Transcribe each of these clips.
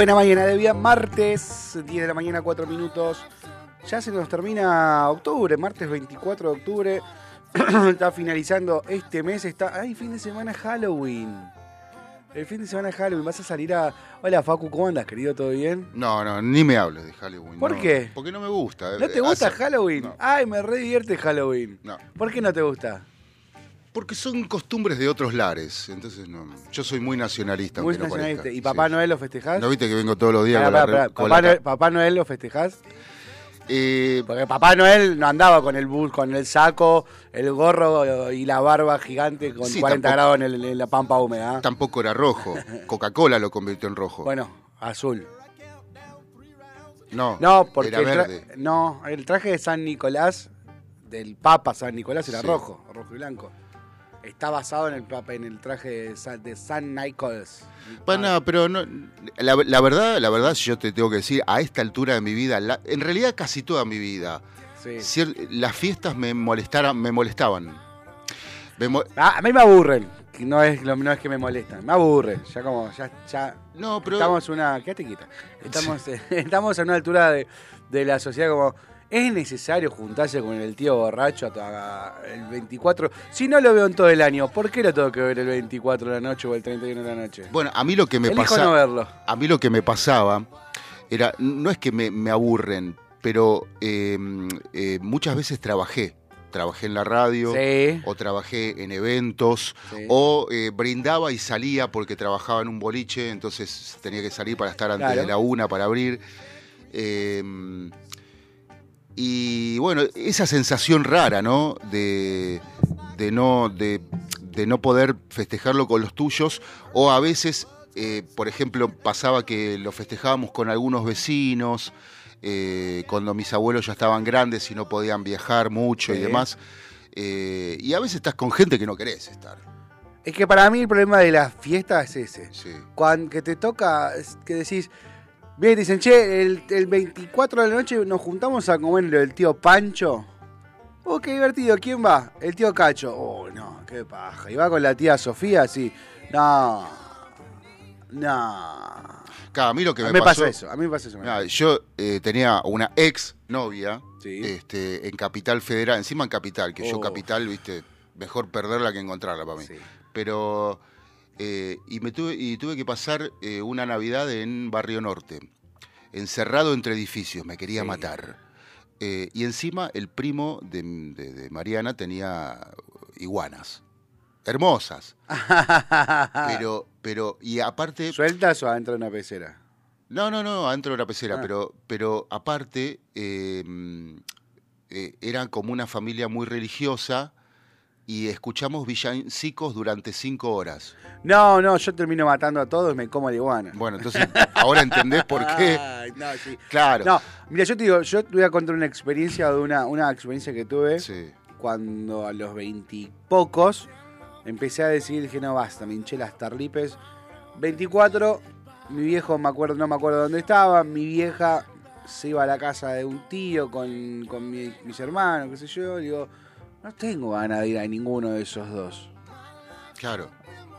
Buena mañana de día, martes, 10 de la mañana, 4 minutos. Ya se nos termina octubre, martes 24 de octubre. está finalizando este mes, está... ¡Ay, fin de semana Halloween! El fin de semana Halloween, vas a salir a... Hola Facu, ¿cómo andas, querido? ¿Todo bien? No, no, ni me hables de Halloween. ¿Por no. qué? Porque no me gusta. ¿No te Eh, gusta hace- Halloween? No, Ay, me re divierte Halloween. no. ¿Por qué no te gusta? Porque son costumbres de otros lares. Entonces, no. Yo soy muy nacionalista. Muy aunque no nacionalista. parezca. ¿Y Papá Sí. Noel lo festejás? ¿No viste que vengo todos los días Pará, con la pará, re- pará. con ¿Papá, la Noel, ca- Papá Noel lo festejás? Eh, Porque Papá Noel no andaba con el bus, con el saco, el gorro y la barba gigante con Sí, 40 tampoco- grados en, el- en la pampa húmeda. tampoco era rojo. Coca-Cola lo convirtió en rojo. Bueno, azul. no, No, porque era el, verde. no, el traje de San Nicolás, del Papa San Nicolás, era Sí. rojo, rojo y blanco. Está basado en el en el traje de San, Nicolás. Bueno, pero no, la, la verdad, la verdad, si yo te tengo que decir, a esta altura de mi vida, la- en realidad casi toda mi vida, Sí. cier- las fiestas me molestaran, me molestaban. Me mo- Ah, a mí me aburren. No es, lo- no es que me molestan, me aburren. Ya como, ya, ya no, pero estamos en una. Quédate quieta. Estamos, estamos en una altura de, de la sociedad como. ¿Es necesario juntarse con el tío borracho hasta el 24? Si no lo veo en todo el año, ¿por qué lo tengo que ver el 24 de la noche o el 31 de la noche? bueno, a mí lo que me Elijo pasa, no verlo. a mí lo que me pasaba era, no es que me, me aburren, pero eh, eh, muchas veces trabajé, trabajé en la radio. Sí. O trabajé en eventos, Sí. o eh, brindaba y salía porque trabajaba en un boliche, entonces tenía que salir para estar antes Claro. de la una para abrir. Eh, y bueno, esa sensación rara, ¿no? De, de no, de, de no poder festejarlo con los tuyos, o a veces, eh, por ejemplo, pasaba que lo festejábamos con algunos vecinos, eh, cuando mis abuelos ya estaban grandes y no podían viajar mucho y demás. Eh, y a veces estás con gente que no querés estar. Es que para mí el problema de la fiesta es ese. Sí. Cuando que te toca, que decís, bien, dicen, che, el, el 24 de la noche nos juntamos a comer lo del tío Pancho. Oh, qué divertido, ¿quién va? El tío Cacho. Oh, no, qué paja. Y va con la tía Sofía, así. No, no. Claro, a mí lo que a me, mí me pasó, pasa eso, a mí me pasa eso. Mirá, yo eh, tenía una ex novia Sí. este, en Capital Federal, encima en Capital, que yo Oh. Capital, viste, mejor perderla que encontrarla para mí. Sí. Pero, eh, y, me tuve, y tuve que pasar eh, una Navidad en Barrio Norte, encerrado entre edificios, me quería Sí. matar. Eh, y encima el primo de, de- de Mariana tenía iguanas. hermosas. Pero, pero, y aparte, ¿Sueltas o adentro de una pecera? no, no, no, adentro de la pecera, Ah. pero, pero aparte, eran como una familia muy religiosa y escuchamos villancicos durante cinco horas. No, no, yo termino matando a todos y me como la iguana. Bueno, entonces, ahora entendés por qué. Ay, no, sí. Claro. No, mira, yo te digo, yo te voy a contar una experiencia de una, una experiencia que tuve Sí. cuando a los veintipocos empecé a decir, dije, no basta, me hinché las tarlipes. 24, mi viejo me acuerdo, no me acuerdo dónde estaba, mi vieja se iba a la casa de un tío con, con mi- mis hermanos, qué sé yo, digo, no tengo ganas de ir a ninguno de esos dos. Claro.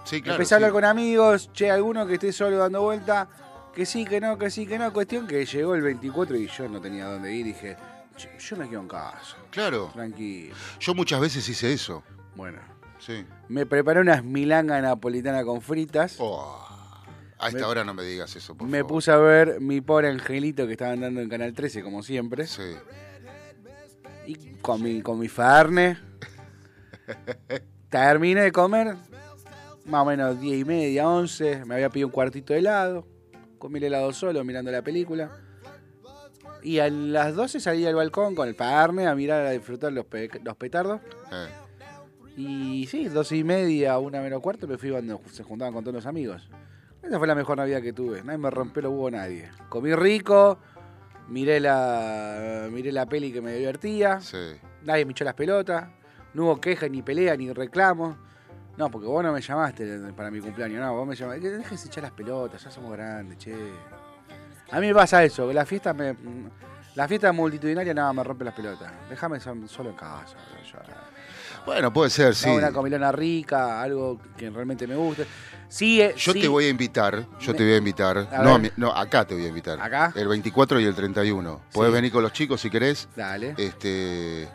Sí, claro. Empecé a hablar sí. con amigos, che, alguno que esté solo dando vuelta, que sí, que no, que sí, que no. Cuestión que llegó el 24 y yo no tenía dónde ir. Dije, "Che, yo me quedo en casa, Claro. tranquilo. Yo muchas veces hice eso. Bueno, Sí. me preparé unas milanga napolitana con fritas. Oh, a esta Me- hora no me digas eso, por me favor. puse a ver mi pobre angelito que estaban dando en Canal 13, como siempre. Sí. Con mi, con mi farne. Terminé de comer, más o menos 10 y media, 11. Me había pedido un cuartito de helado. Comí el helado solo mirando la película. Y a las 12 salí al balcón con el farne a mirar, a disfrutar los, pe- los petardos. Eh. Y sí, 12 y media, una menos cuarto, me fui cuando se juntaban con todos los amigos. Esa fue la mejor Navidad que tuve. Nadie me rompió los huevos nadie. Comí rico, miré la, miré la peli que me divertía. Sí. Nadie me echó las pelotas. No hubo queja, ni pelea, ni reclamo. No, porque vos no me llamaste para mi cumpleaños. No, vos me llamaste. Déjese echar las pelotas, ya somos grandes, che. A mí me pasa eso, que la fiesta me. La fiesta multitudinaria nada me rompe las pelotas. Déjame so- solo en casa. yo- Bueno, puede ser, sí. no, una comilona rica, algo que realmente me guste. Sí, eh, Yo sí. te voy a invitar, yo Me- te voy a invitar. A No, mi- no, acá te voy a invitar. ¿Acá? El 24 y el 31. Podés Sí. venir con los chicos si querés. Dale. Este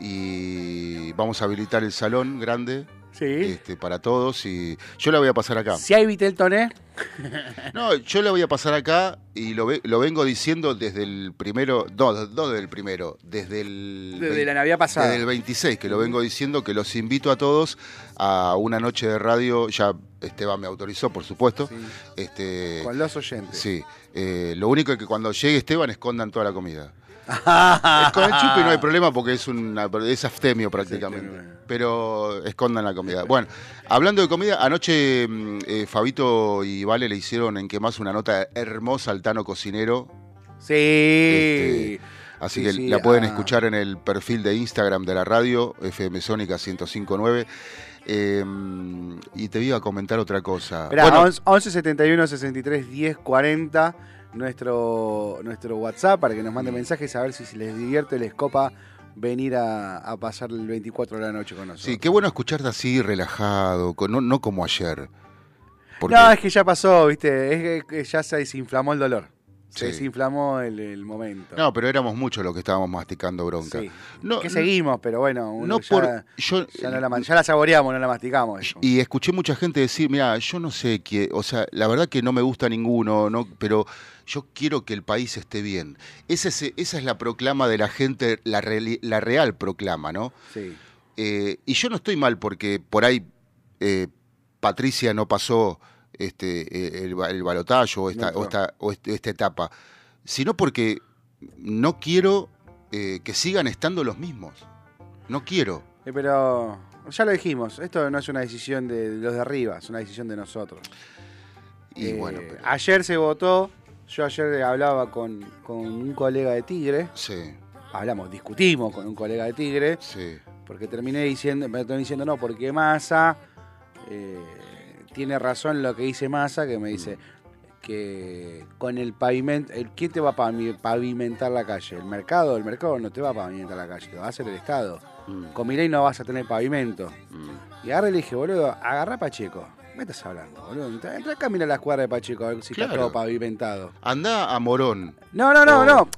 y vamos a habilitar el salón grande sí. este, para todos y yo la voy a pasar acá. Si hay Viteltoné, No, yo la voy a pasar acá y lo, ve- lo vengo diciendo desde el primero, no, no desde el primero, desde el desde la Navidad pasada. Desde el 26, que lo vengo diciendo, que los invito a todos a una noche de radio. Ya Esteban me autorizó, por supuesto. Sí. Este, Con los oyentes. sí. Eh, lo único es que cuando llegue Esteban escondan toda la comida. Con el chupi no hay problema porque es una es aftemio prácticamente. Pero escondan la comida. Bueno, hablando de comida, anoche mm, eh, Fabito y Vale le hicieron en que más una nota hermosa al Tano Cocinero. Sí. Este, Así Sí, que sí, la pueden ah. escuchar en el perfil de Instagram de la radio, FM Sónica 1059. Eh, y te iba a comentar otra cosa. Esperá, Bueno, 11, 11 71 63 10 40, nuestro, nuestro WhatsApp para que nos manden mensajes a ver si, les divierte, les copa venir a, a pasar el 24 de la noche con nosotros. sí, qué bueno escucharte así, relajado, con- no, no como ayer. Porque- No, es que ya pasó, viste, es que ya se desinflamó el dolor. Se Sí. desinflamó el, el momento. No, pero éramos muchos los que estábamos masticando bronca. Sí. No, que seguimos, pero bueno, uno no ya, por. Yo, ya, no la, ma- ya la saboreamos, no la masticamos. eso. Y escuché mucha gente decir, mira, yo no sé qué, o sea, la verdad que no me gusta ninguno, no, pero yo quiero que el país esté bien. Esa es, esa es la proclama de la gente, la, la real proclama, ¿no? Sí. Eh, y yo no estoy mal porque por ahí eh, Patricia no pasó este, eh, el, el balotaje o esta, o esta, o este- esta etapa, sino porque no quiero eh, que sigan estando los mismos. No quiero. Eh, pero ya lo dijimos, esto no es una decisión de los de arriba, es una decisión de nosotros. Y Eh, bueno, pero- Ayer se votó, yo ayer hablaba con, con un colega de Tigre, sí, hablamos, discutimos con un colega de Tigre, sí. porque terminé diciendo, me terminé diciendo no, porque Massa tiene razón lo que dice Massa, que me dice que con el pavimento, ¿quién te va a pavi- pavimentar la calle? ¿El mercado? El mercado no te va a pavimentar la calle, te va a hacer el Estado. Mm, Con Milei no vas a tener pavimento. mm. Y y le dije, boludo, agarrá a Pacheco. ¿Qué estás hablando, boludo? Entra, entra acá, mira la cuadra de Pacheco, a ver si está todo pavimentado. Anda a Morón. No, no, no, no.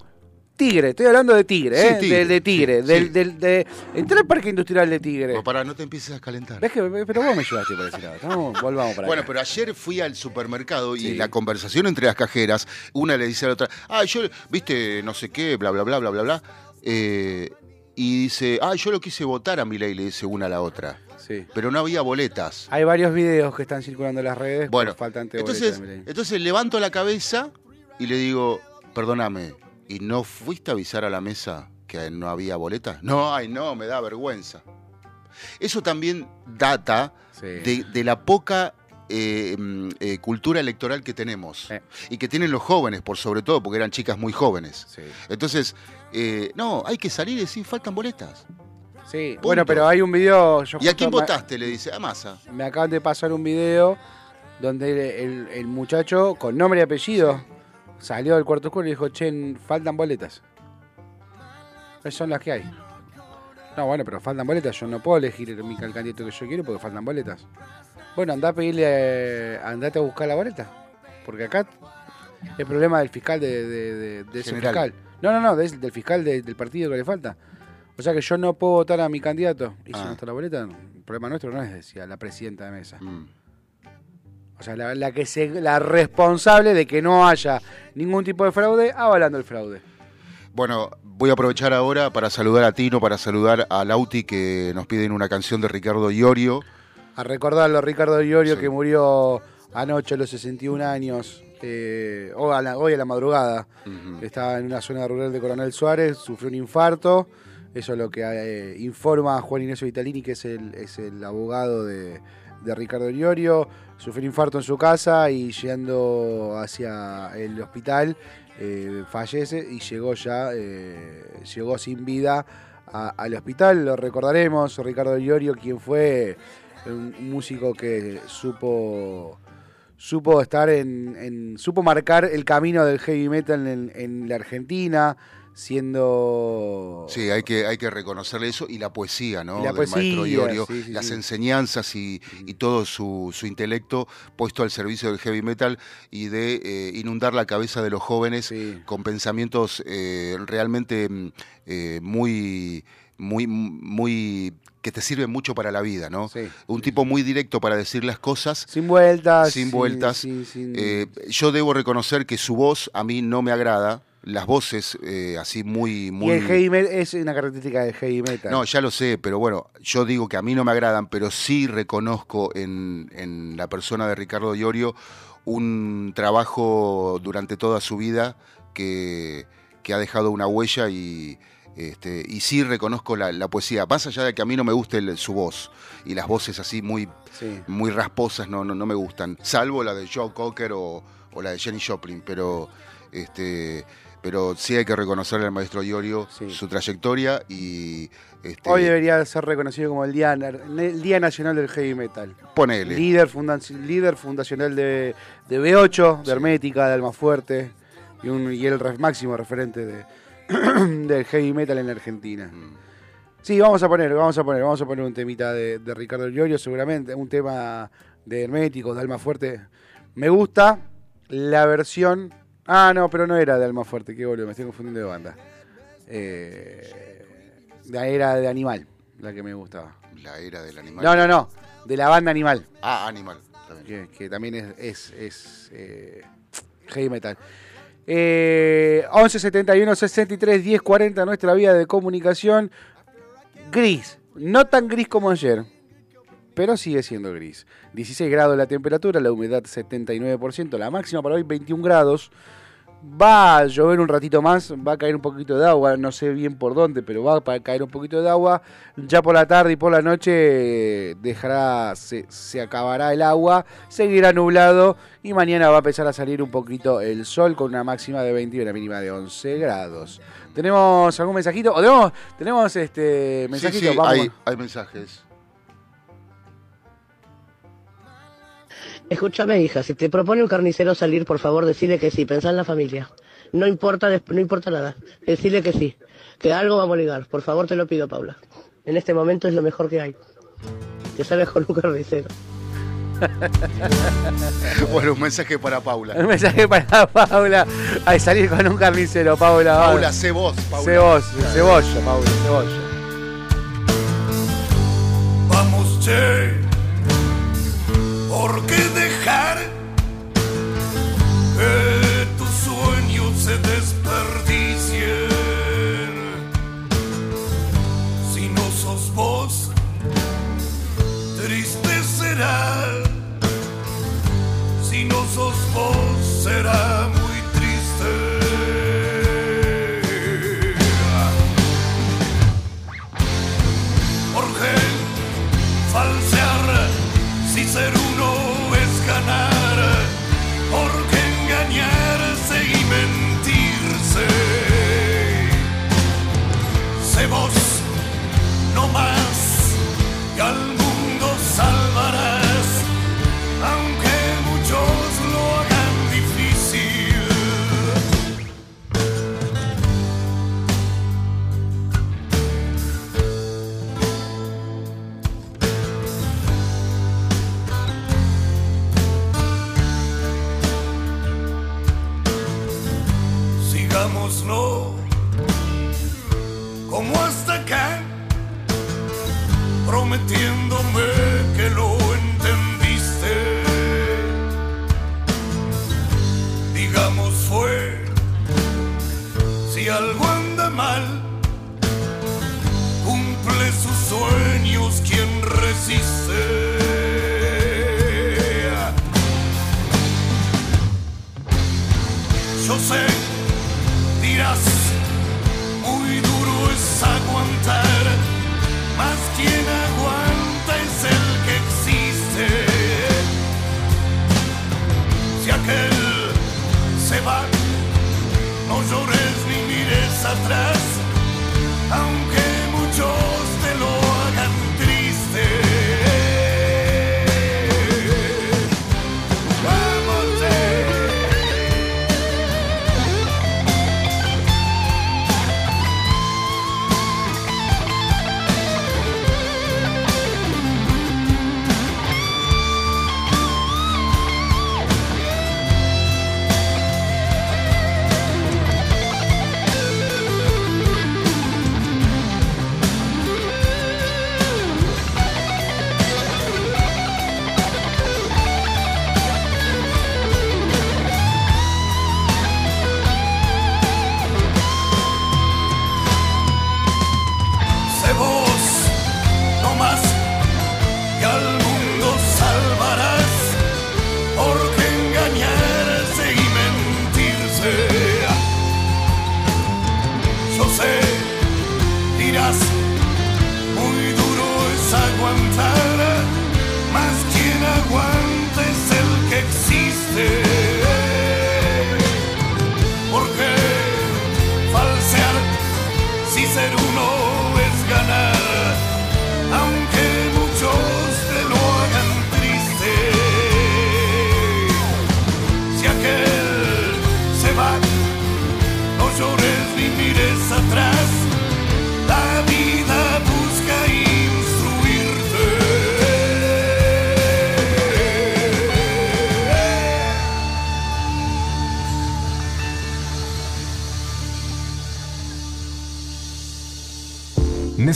Tigre, estoy hablando de Tigre, Sí, ¿eh? Tigre, de Tigre, sí, del, sí. del, de. Entré al parque industrial de Tigre. O para no te empieces a calentar. ¿Ves que, pero vos me ayudaste por ese lado. Vamos, volvamos para Bueno, acá. pero ayer fui al supermercado y la conversación entre las cajeras, una le dice a la otra, ah, yo, viste, no sé qué, bla, bla, bla, bla, bla, bla. Eh, y dice, ah, yo lo quise votar a Milei, le dice una a la otra. Sí. Pero no había boletas. Hay varios videos que están circulando en las redes Bueno, de entonces, entonces levanto la cabeza y le digo, perdóname, ¿y no fuiste a avisar a la mesa que no había boletas? No, ay, no, me da vergüenza. Eso también data Sí. de, de la poca eh, mm, eh, cultura electoral que tenemos y que tienen los jóvenes, por sobre todo, porque eran chicas muy jóvenes. Sí. Entonces, eh, no, hay que salir y decir, faltan boletas. Sí, Punto. bueno, pero hay un video. Yo ¿Y a quién votaste? Le dice, a Massa. Me acaban de pasar un video donde el, el muchacho, con nombre y apellido, salió del cuarto oscuro y dijo: Che, faltan boletas. Esas son las que hay. No, bueno, pero faltan boletas. Yo no puedo elegir el, candidato que yo quiero porque faltan boletas. Bueno, andá a pedirle, andate a buscar la boleta. Porque acá el problema del fiscal de, de- de- de ese fiscal. No, no, no, del, del fiscal de- del partido que le falta. O sea que yo no puedo votar a mi candidato. Y si Ah. no está la boleta, el problema nuestro no es, decía la presidenta de mesa. Mm. O sea, la, la que se, la responsable de que no haya ningún tipo de fraude, avalando el fraude. Bueno, voy a aprovechar ahora para saludar a Tino, para saludar a Lauti, que nos piden una canción de Ricardo Iorio. A recordarlo, Ricardo Iorio, Sí. que murió anoche a los 61 años, eh, o a la- hoy a la madrugada. Estaba en una zona rural de Coronel Suárez, sufrió un infarto. Eso es lo que eh, informa Juan Ignacio Vitalini, que es el, es el abogado de, de Ricardo Iorio. Sufrió infarto en su casa y yendo hacia el hospital eh, fallece y llegó ya, eh, llegó sin vida a- al hospital. Lo recordaremos, Ricardo Iorio, quien fue un músico que supo supo estar en, supo marcar el camino del heavy metal en la Argentina siendo Sí, hay que, hay que reconocerle eso y la poesía, ¿no? La Del maestro poesía, Iorio, sí, sí, las sí. enseñanzas y, y todo su, su intelecto puesto al servicio del heavy metal y de eh, inundar la cabeza de los jóvenes con pensamientos eh, realmente mm, eh, muy, muy, muy que te sirven mucho para la vida, ¿no? Sí. Un tipo muy directo para decir las cosas. sin vueltas Sin vueltas. Eh, yo debo reconocer que su voz a mí no me agrada. Las voces eh, así muy, muy. y el heavy metal es una característica del heavy metal No, ya lo sé, pero bueno, yo digo que a mí no me agradan, pero sí reconozco en, en la persona de Ricardo Iorio un trabajo durante toda su vida que, que ha dejado una huella y, este, y sí reconozco la, la poesía. Más allá de que a mí no me guste el- su voz y las voces así muy, Sí. muy rasposas no, no, no me gustan, salvo la de Joe Cocker o, o la de Jenny Joplin, pero este pero sí hay que reconocerle al maestro Iorio Sí. su trayectoria y este, hoy debería ser reconocido como el día el día nacional del heavy metal ponele. líder funda- líder fundacional de, de B8 de Hermética de Almafuerte y, un, y el máximo referente de, del heavy metal en la Argentina Mm. Sí, vamos a poner, vamos a poner, vamos a poner un temita de, de Ricardo Llorio, seguramente, un tema de Herméticos, de Alma Fuerte. Me gusta la versión. Ah, no, pero no era de Alma Fuerte, qué boludo, me estoy confundiendo de banda. Eh, la era de Animal, la que me gustaba. La era del animal. No, no, no, de la banda Animal, Ah, animal. que también es, es, es, eh, heavy metal. Eh, 11 71 63 10 40, nuestra vía de comunicación. Gris, no tan gris como ayer, pero sigue siendo gris. 16 grados la temperatura, la humedad 79%, la máxima para hoy 21 grados. Va a llover un ratito más, va a caer un poquito de agua, no sé bien por dónde, pero va a caer un poquito de agua. Ya por la tarde y por la noche dejará, se, se acabará el agua, seguirá nublado y mañana va a empezar a salir un poquito el sol con una máxima de 20 y una mínima de 11 grados. ¿Tenemos algún mensajito? ¿O tenemos, tenemos este Sí, mensajito? sí, Vamos. hay, hay mensajes. Escúchame, hija, si te propone un carnicero salir, por favor, decile que sí, pensá en la familia. No importa, no importa nada. Decile que sí, que algo vamos a ligar. Por favor, te lo pido, Paula. En este momento es lo mejor que hay. Que sabes con un carnicero. Bueno, un mensaje para Paula. Un mensaje para Paula. Ay, salir con un carnicero, Paula. Paula, sé vos, Paula. Sé vos, cebolla, Paula, cebolla. Vamos, che, por qué dejar que tus sueños se desperdicien. Si no sos vos, triste será. Si no sos vos, será.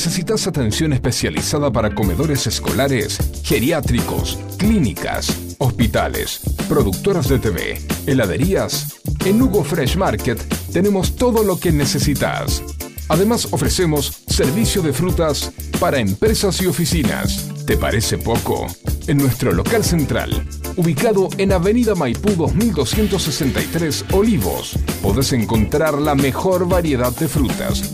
¿Necesitas atención especializada para comedores escolares, geriátricos, clínicas, hospitales, productoras de TV, heladerías? En Hugo Fresh Market tenemos todo lo que necesitas. Además ofrecemos servicio de frutas para empresas y oficinas. ¿Te parece poco? En nuestro local central, ubicado en Avenida Maipú 2263 Olivos, podés encontrar la mejor variedad de frutas,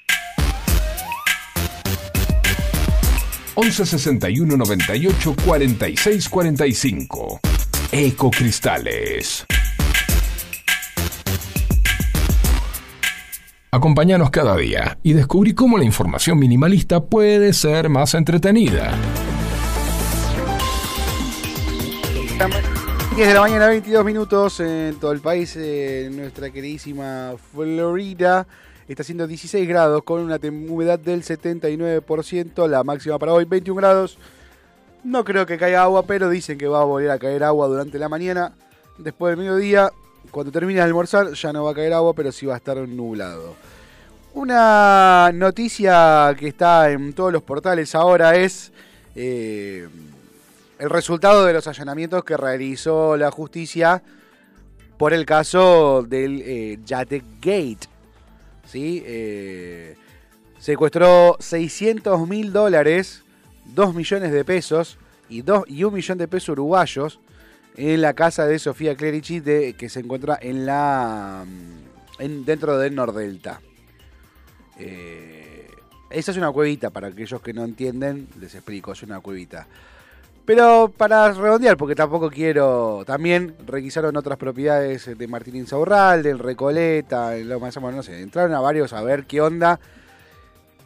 11 61 98 46 45. Ecocristales. Acompáñanos cada día y descubrí cómo la información minimalista puede ser más entretenida. 10 de la mañana, 22 minutos en todo el país, en nuestra queridísima Florida. Está haciendo 16 grados con una humedad del 79%, la máxima para hoy 21 grados. No creo que caiga agua, pero dicen que va a volver a caer agua durante la mañana. Después del mediodía cuando termine de almorzar ya no va a caer agua, pero sí va a estar nublado. Una noticia que está en todos los portales ahora es eh, el resultado de los allanamientos que realizó la justicia por el caso del eh, Gate. ¿Sí? Eh, secuestró 600 mil dólares, 2 millones de pesos y, dos, y un millón de pesos uruguayos en la casa de Sofía Clerici de, que se encuentra en la mm, en, dentro del Nordelta. Eh, esa es una cuevita, para aquellos que no entienden, les explico, es una cuevita. Pero para redondear, porque tampoco quiero. También requisaron otras propiedades de Martín Insaurral, del Recoleta, en Loma de Zamora, no sé. Entraron a varios a ver qué onda.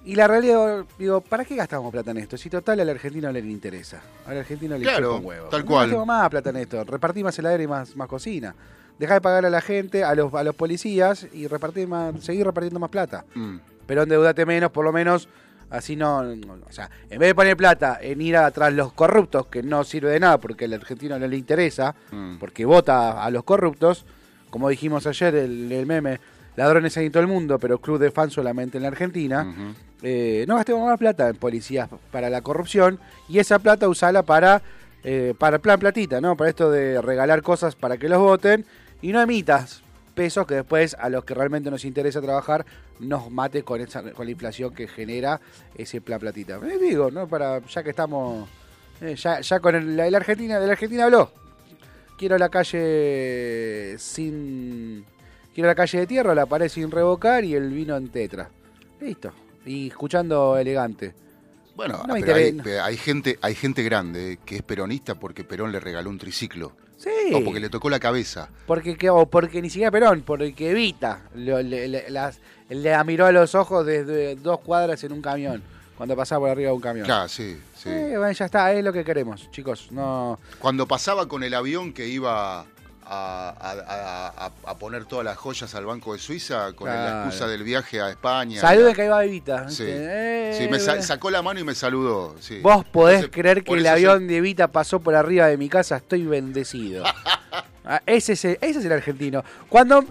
Y la realidad, digo, ¿para qué gastamos plata en esto? Si total al argentino le interesa. Al argentino le Claro, huevo. tal No cual. gastemos más plata en esto. Repartí más heladera y más, más cocina. Dejá de pagar a la gente, a los, a los policías y repartir más, seguir repartiendo más plata Mm. pero endeudate menos, por lo menos, así no, no- O sea, en vez de poner plata en ir atrás los corruptos, que no sirve de nada porque al argentino no le interesa, Mm. porque vota a los corruptos, como dijimos ayer, el, el meme, ladrones hay en todo el mundo, pero club de fans solamente en la Argentina, eh, no gastemos más plata en policías para la corrupción y esa plata usala para, eh, para plan platita, ¿no? Para esto de regalar cosas para que los voten y no emitas pesos que después a los que realmente nos interesa trabajar nos mate con, esa, con la inflación que genera ese plan platita. Eh, digo, ¿no? Para, ya que estamos, eh, ya, ya con el, la, la Argentina, de la Argentina habló. Quiero la calle sin... Quiero la calle de tierra, la pared sin revocar y el vino en tetra. Listo. Y escuchando elegante. Bueno, No hay, pero hay gente, hay gente grande que es peronista porque Perón le regaló un triciclo. Sí. O porque le tocó la cabeza. Porque, que- o porque ni siquiera Perón, porque Evita lo- le, le- las- le miró a los ojos desde dos cuadras en un camión, cuando pasaba por arriba de un camión. Claro, sí, sí. Eh, bueno, ya está, es lo que queremos, chicos. No, Cuando pasaba con el avión que iba a, poner todas las joyas al Banco de Suiza con la excusa del viaje a España. Salude que ahí va Evita. Sí, sí me sa- Eh, sacó la mano y me saludó. sí. Vos podés Entonces, creer que el avión de Evita pasó por arriba de mi casa, estoy bendecido. Ah, ese, es el, ese es el argentino. Cuando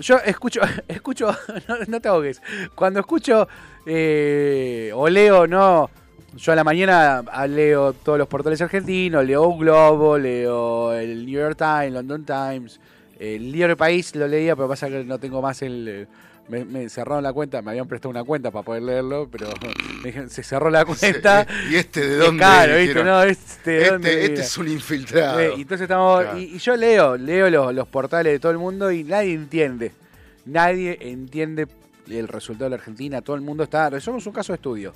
yo escucho, escucho, no, no te ahogues, cuando escucho eh, o leo, no, yo a la mañana leo todos los portales argentinos, leo Un Globo, leo el New York Times, London Times, el Diario País lo leía, pero pasa que no tengo más el... eh, Me, me cerraron la cuenta, me habían prestado una cuenta para poder leerlo, pero me se cerró la cuenta. ¿Y este de dónde? Claro, ¿viste? No, este, ¿de dónde Este, este es un infiltrado. Eh, entonces estamos. Claro. Y, y yo leo, leo los, los portales de todo el mundo y nadie entiende. Nadie entiende el resultado de la Argentina. Todo el mundo está. Somos un caso de estudio.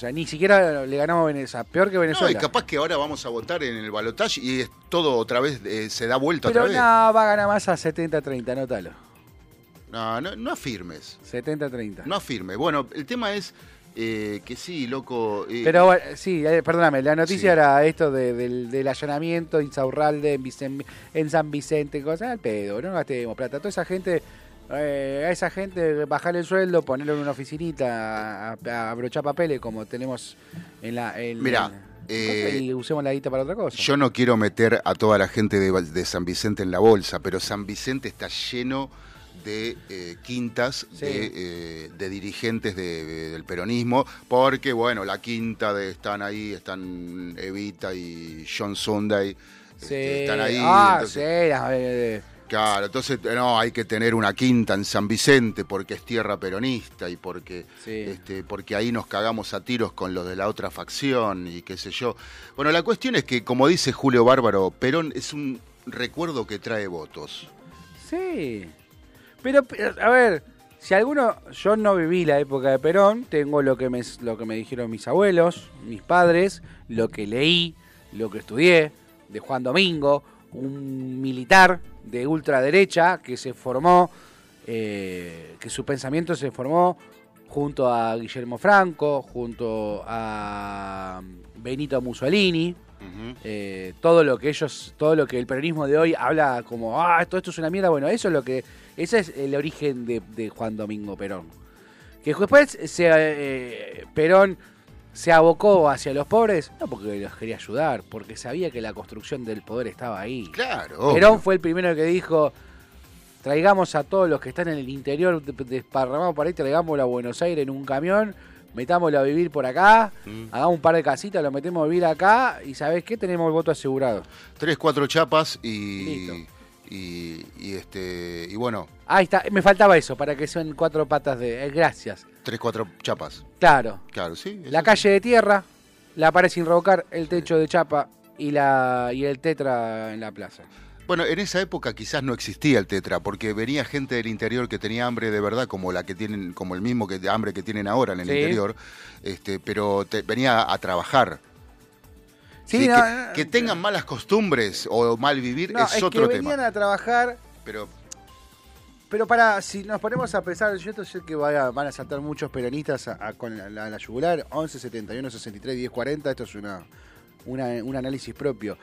O sea, ni siquiera le ganamos a Venezuela. Peor que No, y Venezuela. capaz que ahora vamos a votar en el balotaje y es todo otra vez, eh, se da vuelta Pero otra no, vez. va a ganar más a 70-30, anótalo. No, no, no afirmes. 70-30. No afirmes. Bueno, el tema es eh, que sí, loco. eh, Pero bueno, sí, eh, perdóname, la noticia Sí. era esto de- del, del allanamiento en Insaurralde, en, Vicen- en San Vicente, cosas al pedo, no gastemos plata. Toda esa gente, eh, a esa gente bajarle el sueldo, ponerlo en una oficinita, a, a abrochar papeles como tenemos en la... En, Mirá, en- eh, y usemos la guita para otra cosa. Yo no quiero meter a toda la gente de, de San Vicente en la bolsa, pero San Vicente está lleno de eh, quintas Sí. de, eh, de dirigentes de- de- del peronismo, porque bueno, la quinta de, están ahí, están Evita y John Sunday, Sí. este, están ahí. Ah, entonces- sí, las- eh, Claro, entonces no, hay que tener una quinta en San Vicente porque es tierra peronista y porque, Sí. este, porque ahí nos cagamos a tiros con los de la otra facción y qué sé yo. Bueno, la cuestión es que, como dice Julio Bárbaro, Perón es un recuerdo que trae votos. Sí. Pero, a ver, si alguno. Yo no viví la época de Perón, tengo lo que me, lo que me dijeron mis abuelos, mis padres, lo que leí, lo que estudié, de Juan Domingo, un militar de ultraderecha que se formó, eh, que su pensamiento se formó junto a Guillermo Franco, junto a Benito Mussolini. Eh, todo lo que ellos, todo lo que el peronismo de hoy habla como, ah, todo esto es una mierda, bueno, eso es lo que, ese es el origen de, de Juan Domingo Perón. Que después se, eh, Perón se abocó hacia los pobres, no porque los quería ayudar, porque sabía que la construcción del poder estaba ahí. Claro. Perón fue el primero que dijo, traigamos a todos los que están en el interior de- desparramados por ahí, traigámoslo a Buenos Aires en un camión, metámoslo a vivir por acá, Mm. hagamos un par de casitas, lo metemos a vivir acá y ¿sabés qué? Tenemos el voto asegurado. Tres, cuatro chapas y. Listo. Y, y este. Y bueno, Ahí está, me faltaba eso, para que sean cuatro patas de... eh, gracias. Tres, cuatro chapas. Claro, Claro, sí. la calle de tierra, la pared sin revocar, el techo de chapa y, la, y el tetra en la plaza. Bueno, en esa época quizás no existía el tetra, porque venía gente del interior que tenía hambre de verdad, como la que tienen, como el mismo que, hambre que tienen ahora en el Sí. interior, este, pero te- venía a trabajar. Sí, Sí, no, que, no, que tengan malas costumbres o mal vivir no, es, es otro que tema. venían a trabajar Pero Pero para, si nos ponemos a pensar, yo sé que vaya- van a saltar muchos peronistas a- a- con la, la- la yugular, 11, 71, 63, 10, 40, esto es una, una- un análisis propio.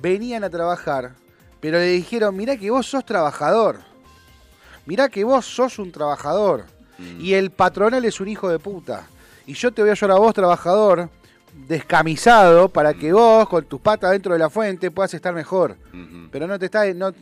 Venían a trabajar, pero le dijeron, mirá que vos sos trabajador, mirá que vos sos un trabajador, y el patronal es un hijo de puta, y yo te voy a ayudar a vos, trabajador, descamisado, para que vos, con tus patas dentro de la fuente, puedas estar mejor. ujú, Pero no te está, no,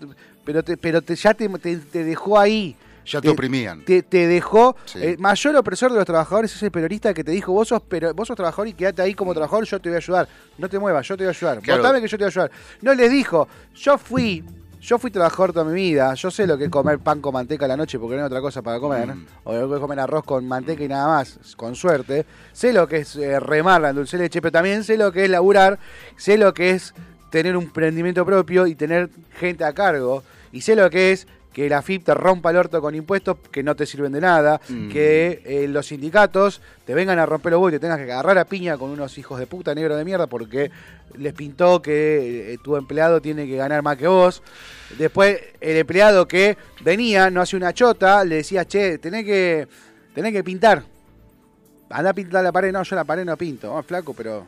pero te, pero te, ya te, te- te dejó ahí. ya te te- oprimían. Te, te dejó. Sí. El mayor opresor de los trabajadores es el peronista que te dijo, vos sos, pero, vos sos trabajador y quédate ahí como trabajador, yo te voy a ayudar. No te muevas, yo te voy a ayudar. Claro. Votame que yo te voy a ayudar. No les dijo, yo fui, yo fui trabajador toda mi vida, yo sé lo que es comer pan con manteca a la noche porque no hay otra cosa para comer, Mm. o lo que es comer arroz con manteca y nada más, con suerte. Sé lo que es eh, remarla en dulce leche, pero también sé lo que es laburar, sé lo que es tener un emprendimiento propio y tener gente a cargo, y sé lo que es que la FIP te rompa el orto con impuestos que no te sirven de nada, Mm. que eh, los sindicatos te vengan a romper los huevos y te tengas que agarrar a piña con unos hijos de puta negro de mierda porque les pintó que eh, tu empleado tiene que ganar más que vos. Después el empleado que venía, no hace una chota, le decía, che, tenés que, tenés que pintar. Anda a pintar la pared. No, yo la pared no pinto. Oh, flaco, pero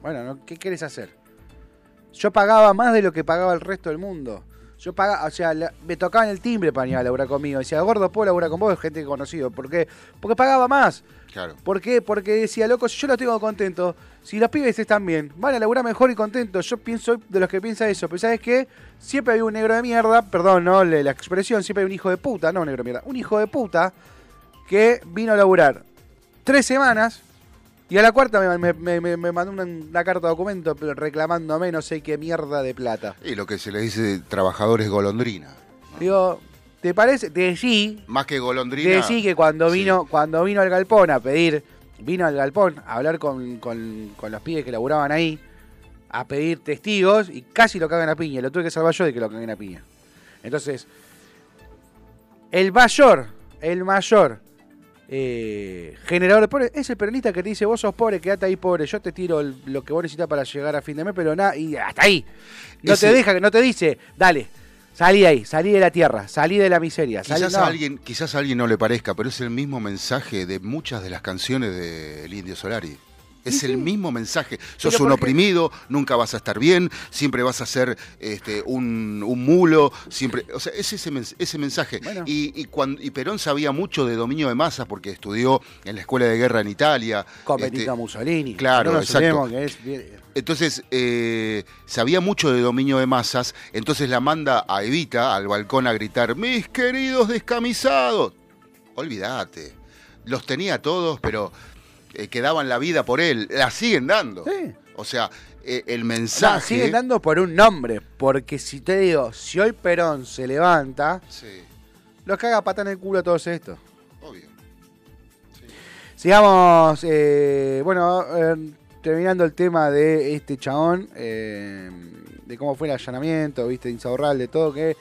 bueno, ¿no? ¿qué querés hacer? Yo pagaba más de lo que pagaba el resto del mundo. Yo pagaba, o sea, la- me tocaban el timbre para venir a laburar conmigo. Decía, gordo, ¿puedo laburar con vos? Gente conocido. ¿Por qué? Porque pagaba más. Claro. ¿Por qué? Porque decía, loco, si yo los tengo contentos, si los pibes están bien, van a laburar mejor y contentos. Yo pienso de los que piensa eso. Pero ¿sabes qué? Siempre hay un negro de mierda, perdón, no la expresión, siempre hay un hijo de puta, no un negro de mierda, un hijo de puta que vino a laburar tres semanas y a la cuarta me, me- me- me- me mandó una, una carta de documento reclamándome no sé qué mierda de plata. Y lo que se le dice trabajadores golondrina. Digo, ¿te parece? Decí, Más que golondrina. decí que cuando sí. vino, cuando vino al galpón a pedir, vino al galpón a hablar con, con- con los pibes que laburaban ahí, a pedir testigos y casi lo cagan a piña. Lo tuve que salvar yo de que lo caguen a piña. Entonces, el mayor, el mayor eh, generador de pobre es el peronista que te dice, vos sos pobre, quédate ahí pobre, yo te tiro el- lo que vos necesitas para llegar a fin de mes, pero nada, y hasta ahí. No Ese- te deja, no te dice, dale, salí de ahí, salí de la tierra, salí de la miseria. Salí, Quizás, no. a alguien, quizás a alguien no le parezca, pero es el mismo mensaje de muchas de las canciones del Indio Solari. Es el mismo mensaje. Sos un oprimido, nunca vas a estar bien, siempre vas a ser este, un, un mulo, siempre. O sea, es ese, ese mensaje. Bueno. Y, y, cuan- y Perón sabía mucho de dominio de masas porque estudió en la escuela de guerra en Italia. Con este, Mussolini. claro, no exacto. olvidemos que es bien- Entonces, eh, sabía mucho de dominio de masas, entonces la manda a Evita al balcón a gritar, mis queridos descamisados. Olvídate, los tenía todos, pero eh, que daban la vida por él, la siguen dando. Sí. O sea, eh, el mensaje... siguen dando por un nombre, porque si te digo, si hoy Perón se levanta, Sí, los caga pata en el culo a todos estos. obvio. Sigamos, eh, bueno, eh, terminando el tema de este chabón, eh, de cómo fue el allanamiento, viste, Insaurral, de todo, que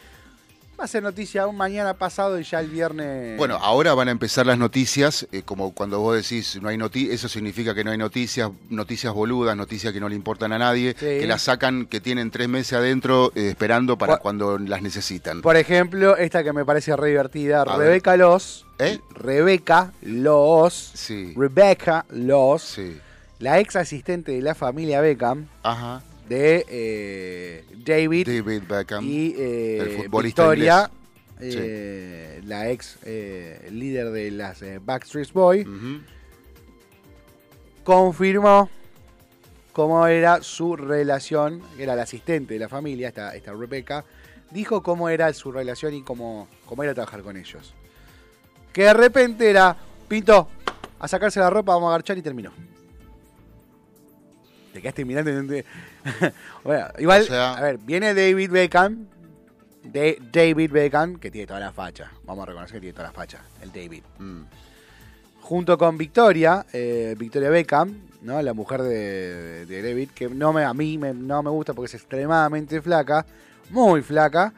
va a ser noticia aún mañana pasado y ya el viernes... Bueno, ahora van a empezar las noticias, eh, como cuando vos decís no hay noticias, eso significa que no hay noticias, noticias boludas, noticias que no le importan a nadie, Sí. que las sacan, que tienen tres meses adentro eh, esperando para Por- cuando las necesitan. Por ejemplo, esta que me parece re divertida, A ver. Rebeca Los. ¿Eh? Rebeca Los. Sí, Rebecca Los. sí. la ex asistente de la familia Beckham, Ajá. De eh, David, David Beckham. y eh, el futbolista Victoria, inglés. eh, la ex eh, líder de las Backstreet Boys, confirmó cómo era su relación, era la asistente de la familia, esta, esta Rebecca, dijo cómo era su relación y cómo, cómo era trabajar con ellos. Que de repente era, Pinto, a sacarse la ropa, vamos a agarchar y terminó. Te quedaste mirando. bueno, igual, O sea- a ver, viene David Beckham. De David Beckham, que tiene toda la facha. Vamos a reconocer que tiene toda la facha, el David. Mm. Junto con Victoria, eh, Victoria Beckham, ¿no? la mujer de, de David, que no me, a mí me- no me gusta porque es extremadamente flaca, muy flaca.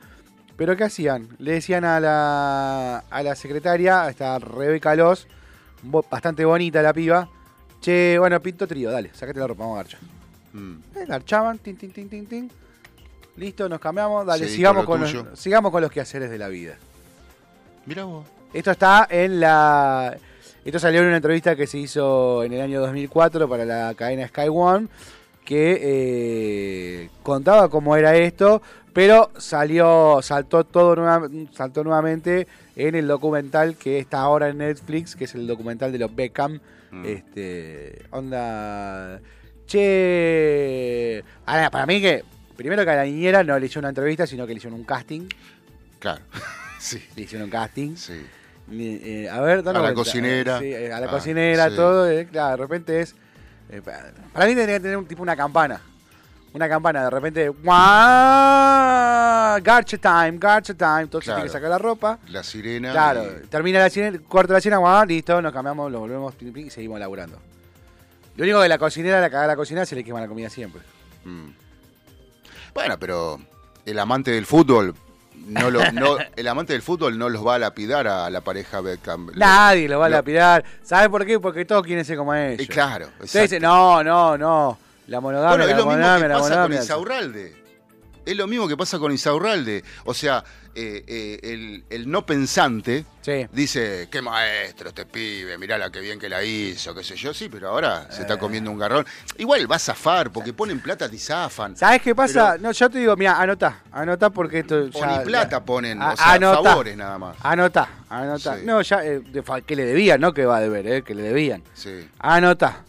Pero ¿qué hacían? Le decían a la, a la secretaria, a esta Rebeca Loz, bastante bonita la piba, che, bueno, pinto trío, dale, sacate la ropa, vamos a garchar. Mm. Eh, garchaban, tin, tin, tin, tin, tin. Listo, nos cambiamos, dale, Seguí sigamos con con, lo los, sigamos con los quehaceres de la vida. Mirá vos. Esto está en la. Esto salió en una entrevista que se hizo en el año 2004 para la cadena Sky One, que eh, contaba cómo era esto, pero salió, saltó todo nueva- saltó nuevamente en el documental que está ahora en Netflix, que es el documental de los Beckham. Mm. Este, onda, che, ahora, para mí que primero que a la niñera no le hicieron una entrevista, sino que le hicieron un casting, Claro. sí, le hicieron un casting. sí. Eh, a ver, dale A la cocinera. Sí, eh, a la Ah, cocinera, todo. eh, claro, de repente es. pa- para mí tendría que tener un tipo una campana. Una campana, de repente. ¡guau! Garcha time, garcha time. Se Claro. tiene que sacar la ropa. La sirena. Claro, y- termina la cuarto de la cena, guau, listo, nos cambiamos, lo volvemos y seguimos laburando. Lo único que la cocinera, la cagada la cocinera, se le quema la comida siempre. Mm. Bueno, pero el amante del fútbol no lo, no, el amante del fútbol no los va a lapidar a la pareja Beckham. Nadie lo va a lapidar. ¿Sabes por qué? Porque todos quieren ser como ellos. Eh, claro, exacto. dicen, no, no, no. La monogamia, Bueno, es la lo mismo que pasa con. Insaurralde. Es lo mismo que pasa con Insaurralde. O sea, eh, eh, el, el no pensante Sí. dice, qué maestro este pibe, mirá la que bien que la hizo, qué sé yo. Sí, pero ahora se está comiendo un garrón. Igual va a zafar, porque ponen plata y zafan. ¿Sabes qué pasa? Pero- no, yo te digo, mira, anotá, anotá porque esto O ya. ni plata ponen, a- o sea, anotá. favores nada más. Anotá, anotá. Sí. No, ya, eh, que le debían, no que va a deber, eh, que le debían. Sí. Anotá.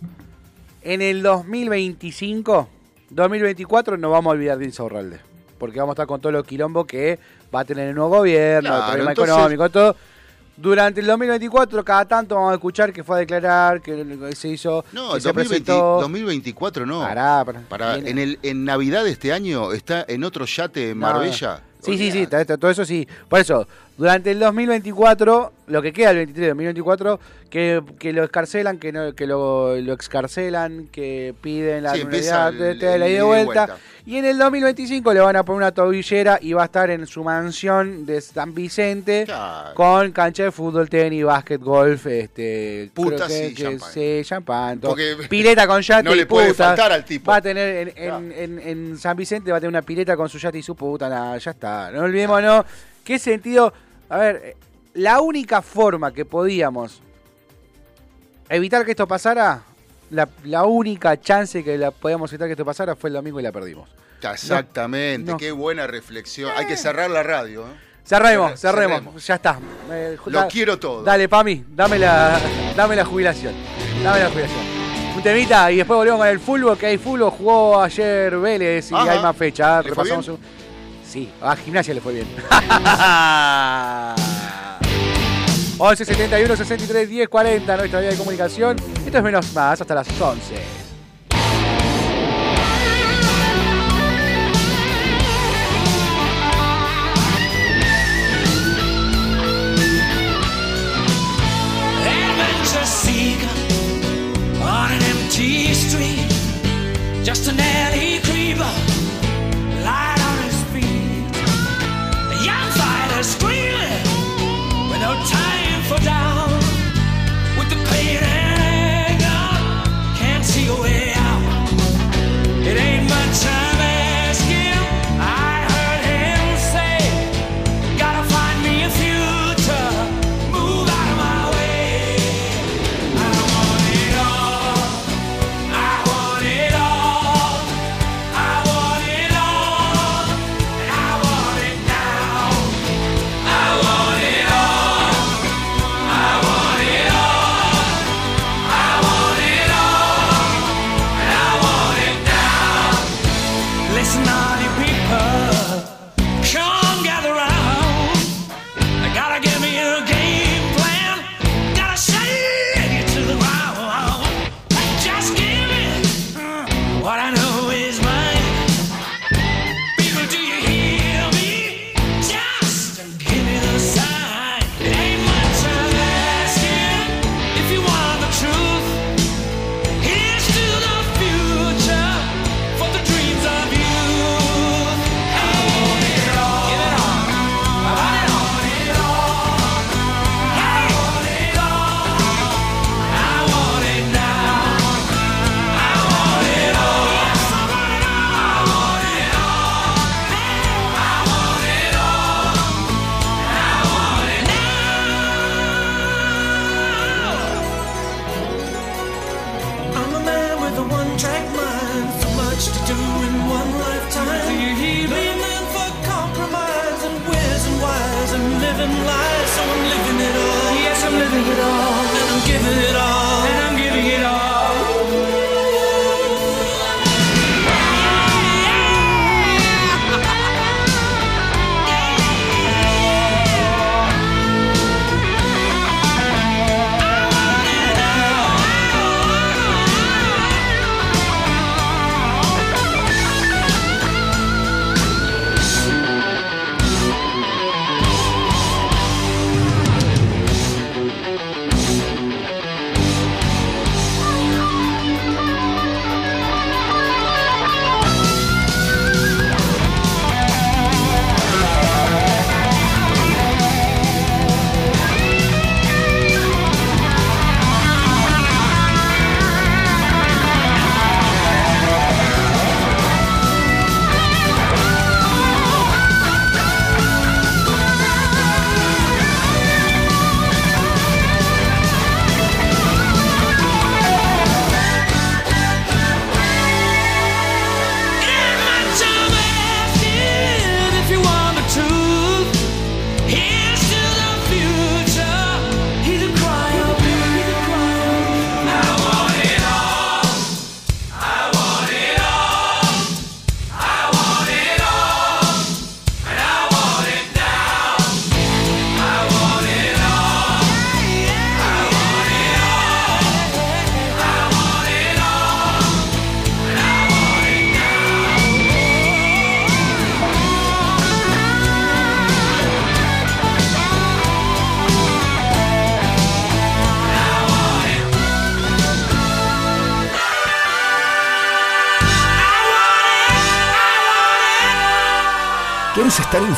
En el 2025, 2024 nos vamos a olvidar de Insaurralde. Porque vamos a estar con todos los quilombos que va a tener el nuevo gobierno, el Claro, problema entonces- económico, todo. Durante el 2024, cada tanto vamos a escuchar que fue a declarar, que se hizo, No, que el se 2020 presentó. 2024 no. Pará, pará. Para, en, el, en Navidad de este año está en otro yate en No, Marbella. Sí, sí, sí, Olvidate. ta- ta- todo eso sí. Por eso, durante el 2024, lo que queda del 23 2024, que, que lo escarcelan, que no, que lo, lo excarcelan, que piden la Sí, de, el- de la el ida y vuelta. vuelta. Y en el 2025 le van a poner una tobillera y va a estar en su mansión de San Vicente Claro. con cancha de fútbol, tenis, básquet, golf, este, Putas que- y que- champán. sí, champán, pileta con yate no y le puede faltar al tipo. Va a tener en, en- Claro. en- en San Vicente va a tener una pileta con su yate y su puta, nada, ya está. No olvidémonos qué sentido. A ver, la única forma que podíamos evitar que esto pasara, la, la única chance que la podíamos evitar que esto pasara fue el domingo y la perdimos. Exactamente, No. qué buena reflexión. Hay que cerrar la radio. ¿eh? Cerremos, Cerre- cerremos, cerremos. ya está. Eh, Lo da- quiero todo. Dale, Pami, dame la, dame la jubilación. Dame la jubilación. Un temita y después volvemos con el fútbol, que hay fútbol. Jugó ayer Vélez y Ajá. hay más fechas. ¿Le fue Repasamos bien? un- Sí, a Gimnasia le fue bien. 11 71 63 10 40, nuestra vía de comunicación. Esto es menos más, hasta las 11. living life, so I'm living it all. Yes, I'm living it all, and I'm giving it all.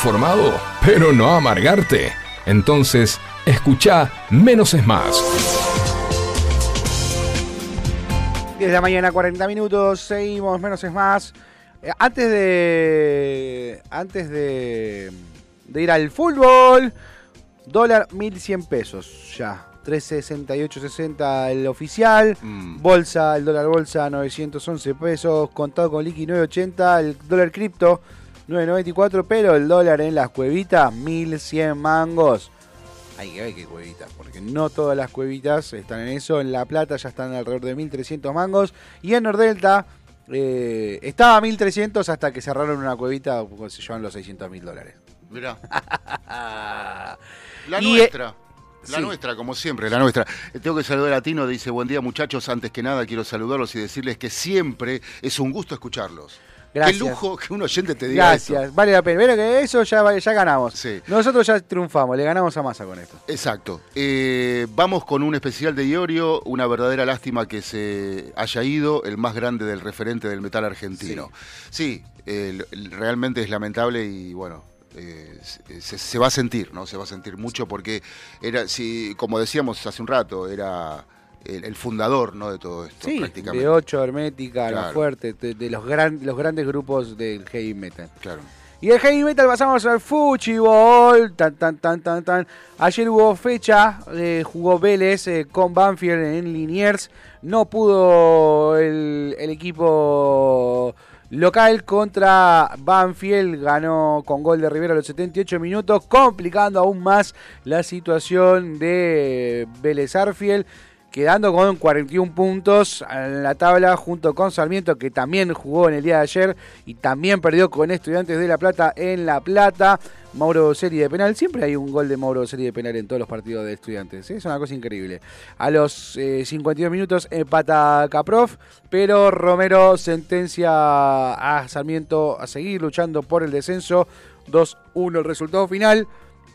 Informado, pero no amargarte? Entonces, escucha Menos es Más. 10 de la mañana, 40 minutos, seguimos, menos es más. Eh, antes de. Antes de. de ir al fútbol, dólar 1100 pesos ya. 368.60 el oficial. Mm. Bolsa, el dólar bolsa 911 pesos. Contado con liqui 980. El dólar cripto 994. Pero el dólar en las cuevitas 1100 mangos. Hay que ver qué cuevitas, porque no todas las cuevitas están en eso. En La Plata ya están alrededor de 1300 mangos. Y en Nordelta eh, estaba a 1300 hasta que cerraron una cuevita porque se llevan los 600 mil dólares. Mirá. La Y, eh, nuestra. La sí. nuestra, como siempre, la nuestra. Tengo que saludar a Tino, dice, buen día muchachos, antes que nada quiero saludarlos y decirles que siempre es un gusto escucharlos. Gracias. Qué lujo que un oyente te diga Gracias, esto. vale la pena. Pero que eso ya, ya ganamos. Sí. Nosotros ya triunfamos, le ganamos a Massa con esto. Exacto. Eh, vamos con un especial de Iorio, una verdadera lástima que se haya ido, el más grande del referente del metal argentino. Sí, eh, realmente es lamentable y bueno, eh, se, se va a sentir, ¿no? Se va a sentir mucho porque era, si, como decíamos hace un rato, era el, el fundador, ¿no? De todo esto, Sí, prácticamente. de 8, Hermética, La Claro. Fuerte, de, de los, gran, los grandes grupos del heavy metal. Claro. Y del heavy metal pasamos al Fuchibol. Tan, tan, tan, tan, tan. Ayer hubo fecha, eh, jugó Vélez eh, con Banfield en Liniers. No pudo el, el equipo local contra Banfield. Ganó con gol de Rivera a los 78 minutos, complicando aún más la situación de Vélez Arfield quedando con 41 puntos en la tabla junto con Sarmiento que también jugó en el día de ayer y también perdió con Estudiantes de La Plata en La Plata. Mauro serie de penal, siempre hay un gol de Mauro serie de penal en todos los partidos de Estudiantes, ¿eh? es una cosa increíble. A los eh, 52 minutos empata Caprof, pero Romero sentencia a Sarmiento a seguir luchando por el descenso. 2-1 el resultado final.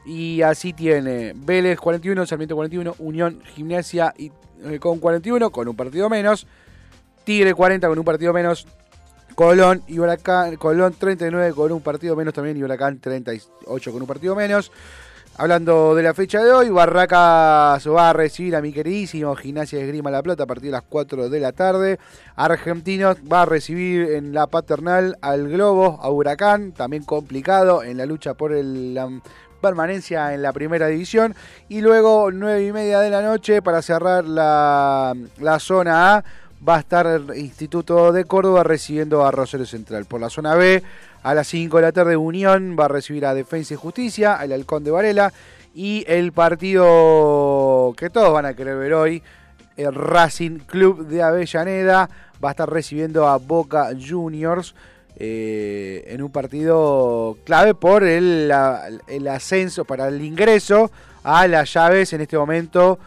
Y así tiene Vélez 41, Sarmiento 41, Unión Gimnasia y, eh, con 41, con un partido menos. Tigre 40 con un partido menos. Colón y Huracán, Colón 39 con un partido menos también y Huracán 38 con un partido menos. Hablando de la fecha de hoy, Barracas va a recibir a mi queridísimo Gimnasia de Esgrima La Plata a partir de las 4 de la tarde. Argentinos va a recibir en la paternal al Globo, a Huracán, también complicado en la lucha por el, permanencia en la primera división. Y luego 9 y media de la noche para cerrar la, la zona A va a estar el Instituto de Córdoba recibiendo a Rosario Central. Por la zona B, a las 5 de la tarde, Unión va a recibir a Defensa y Justicia, al Halcón de Varela. Y el partido que todos van a querer ver hoy, el Racing Club de Avellaneda, va a estar recibiendo a Boca Juniors. Eh, en un partido clave por el, la- el ascenso, para el ingreso a las llaves en este momento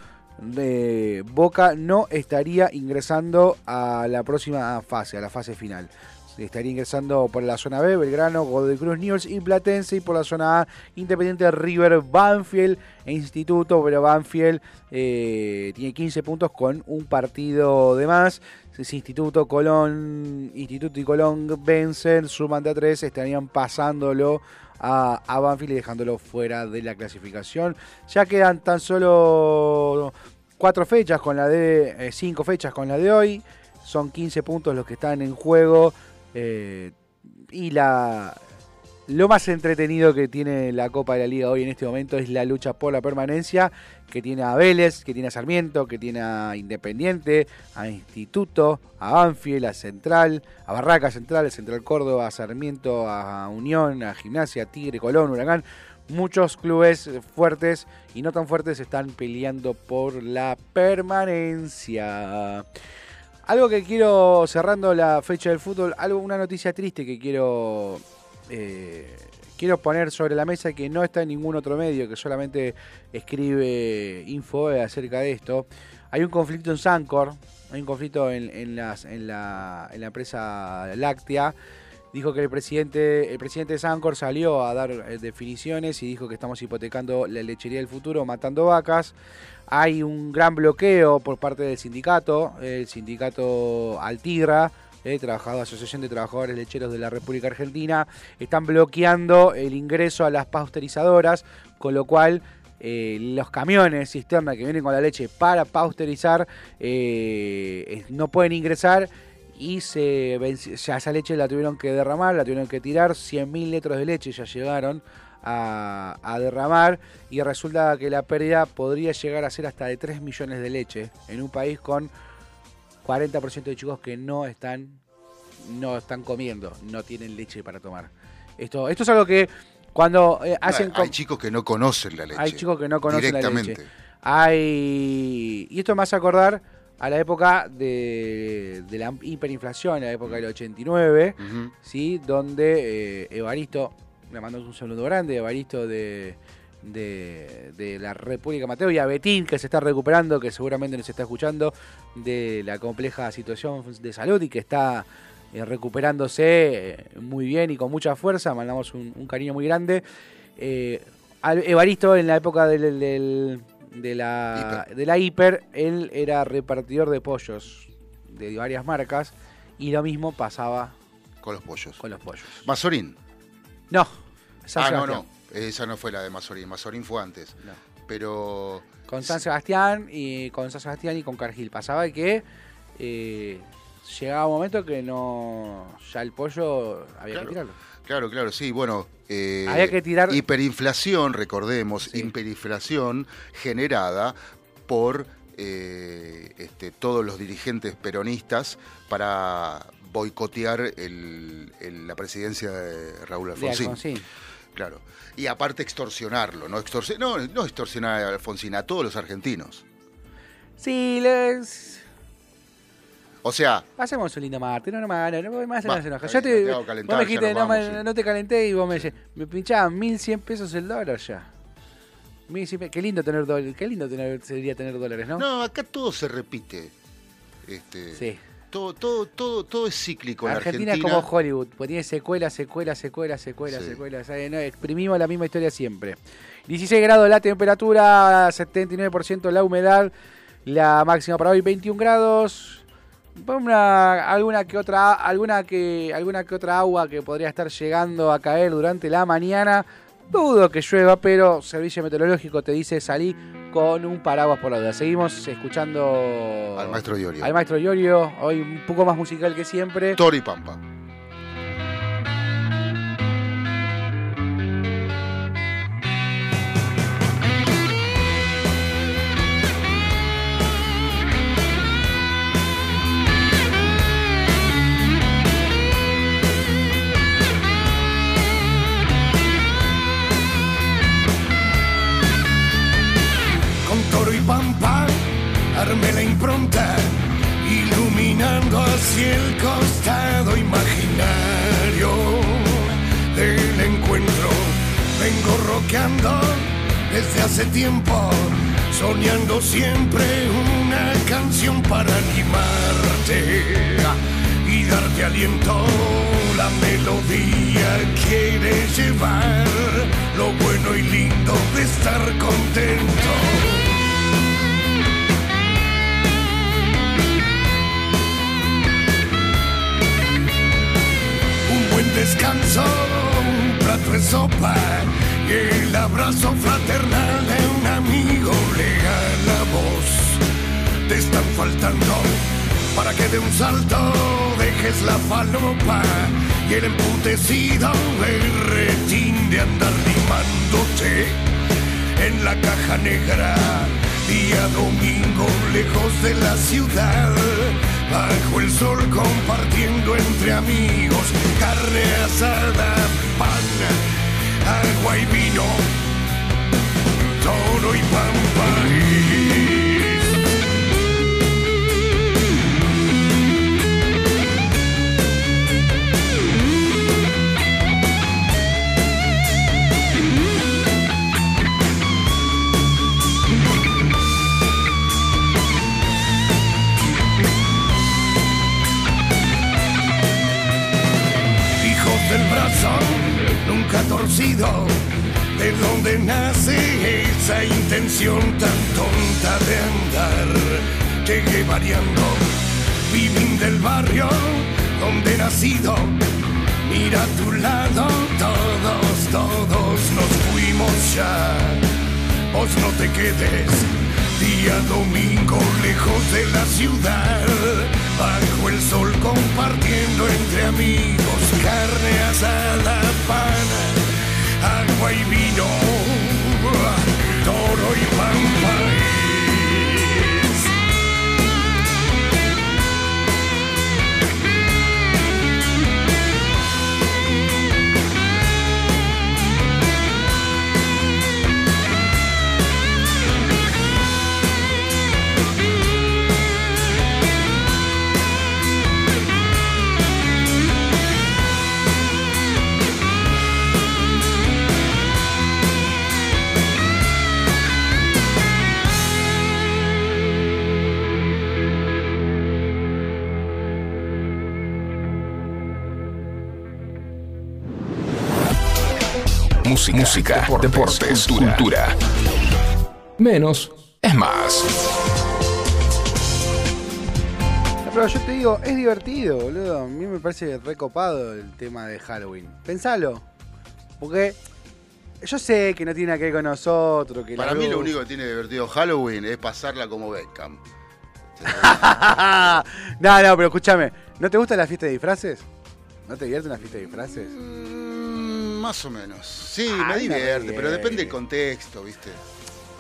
Boca no estaría ingresando a la próxima fase, a la fase final. Estaría ingresando por la zona B, Belgrano, Godoy Cruz, News y Platense. Y por la zona A, Independiente River, Banfield e Instituto. Pero Banfield eh, tiene 15 puntos con un partido de más. Si Instituto, Colón, Instituto y Colón vencen, suman de a 3, estarían pasándolo a, a Banfield y dejándolo fuera de la clasificación. Ya quedan tan solo cuatro fechas con la de eh, cinco fechas con la de hoy. Son 15 puntos los que están en juego. Eh, y la lo más entretenido que tiene la Copa de la Liga hoy en este momento es la lucha por la permanencia que tiene a Vélez, que tiene a Sarmiento, que tiene a Independiente, a Instituto, a Banfield, a Central, a Barraca Central, a Central Córdoba, a Sarmiento, a Unión, a Gimnasia, Tigre, Colón, Huracán. Muchos clubes fuertes y no tan fuertes están peleando por la permanencia. Algo que quiero, cerrando la fecha del fútbol, algo, una noticia triste que quiero, eh, quiero poner sobre la mesa que no está en ningún otro medio, que solamente escribe info acerca de esto. Hay un conflicto en Sancor, hay un conflicto en, en las, en, la, en la empresa láctea. Dijo que el presidente, el presidente de Sancor salió a dar eh, definiciones y dijo que estamos hipotecando la lechería del futuro, matando vacas. Hay un gran bloqueo por parte del sindicato, el sindicato Altigra, eh, trabajador, Asociación de Trabajadores Lecheros de la República Argentina, están bloqueando el ingreso a las pasteurizadoras, con lo cual eh, los camiones cisterna que vienen con la leche para pasteurizar eh, no pueden ingresar y se esa leche la tuvieron que derramar, la tuvieron que tirar, 100.000 litros de leche ya llegaron a, a derramar y resulta que la pérdida podría llegar a ser hasta de 3 millones de leche en un país con 40% de chicos que no están no están comiendo, no tienen leche para tomar. Esto, esto es algo que cuando eh, hacen... hay chicos que no conocen la leche. hay chicos que no conocen la leche. Hay. Y esto me hace acordar a la época de, de la hiperinflación, la época del 89, Ujú. ¿sí? donde eh, Evaristo, le mandamos un saludo grande, Evaristo de, de, de la República Mateo y a Betín, que se está recuperando, que seguramente nos está escuchando, de la compleja situación de salud y que está eh, recuperándose eh, muy bien y con mucha fuerza. Mandamos un, un cariño muy grande. Eh, Evaristo, en la época del, del- de, la, Hiper. de la hiper, él era repartidor de pollos de varias marcas y lo mismo pasaba Con los pollos. con los pollos. Mazorín. No, San ah, no, Sebastián. no. Esa no fue la de Mazorín. Mazorín fue antes. No. Pero. Con San Sebastián y con San Sebastián y con Cargill. Pasaba que eh, llegaba un momento que no. Ya el pollo había Claro. que tirarlo. Claro, claro, sí, bueno. eh, Había que tirar- Hiperinflación, recordemos, Sí. hiperinflación generada por eh, este, todos los dirigentes peronistas para boicotear el- el- la presidencia de Raúl De Alfonsín. Alfonsín. Claro. Y aparte extorsionarlo, no, extorsi- no, no extorsionar a Alfonsín, a todos los argentinos. Sí, les. O sea, Hacemos un lindo martes, no, no, no, no, hagas Va, enojar. está Yo te, no te vos me dijiste, no, me- vamos, sí. no te calenté y vos me decís, me pinchaban 1100 pesos el dólar ya. 1100 pe- Qué lindo tener dólares, qué lindo tener, sería tener dólares, ¿no? no, acá todo se repite. Este, Sí. Todo, todo, todo, todo es cíclico en Argentina, Argentina. es como Hollywood, pues tiene secuelas, secuelas, secuelas, secuelas, Sí. No, exprimimos la misma historia siempre. 16 grados la temperatura, 79% la humedad, la máxima para hoy 21 grados. Una, alguna que otra alguna que alguna que otra agua que podría estar llegando a caer durante la mañana. Dudo que llueva, pero servicio meteorológico te dice salí con un paraguas por la duda. Seguimos escuchando Al maestro Iorio. al maestro Iorio, hoy un poco más musical que siempre. Toro y Pampa. Y pampa, armé la impronta, iluminando hacia el costado imaginario del encuentro. Vengo roqueando desde hace tiempo, soñando siempre una canción para animarte y darte aliento. La melodía quiere llevar lo bueno y lindo de estar contento. Descanso, un plato de sopa y el abrazo fraternal de un amigo legal la voz te están faltando para que de un salto dejes la falopa y el emputecido berretín de andar limándote en la caja negra día domingo lejos de la ciudad bajo el sol compartiendo entre amigos carne asada pan agua y vino toro y pampa torcido, de donde nace esa intención tan tonta de andar, llegué variando, vivín del barrio, donde he nacido. Mira a tu lado, todos, todos nos fuimos ya. Vos no te quedes, día domingo lejos de la ciudad, bajo el sol compartiendo entre amigos carne asada, pan, agua y vino, toro y pampa. Música, música deportes, cultura. Menos es más. Pero yo te digo, es divertido, boludo. A mí me parece recopado el tema de Halloween. Pensalo. Porque yo sé que no tiene nada que ver con nosotros. Que la Para mí lo único que tiene divertido Halloween es pasarla como Beckham. no, no, pero escúchame. ¿No te gusta la fiesta de disfraces? ¿No te divierte una fiesta de disfraces? Mm, más o menos. Sí, Ah, me divierte, pero depende del contexto, ¿viste?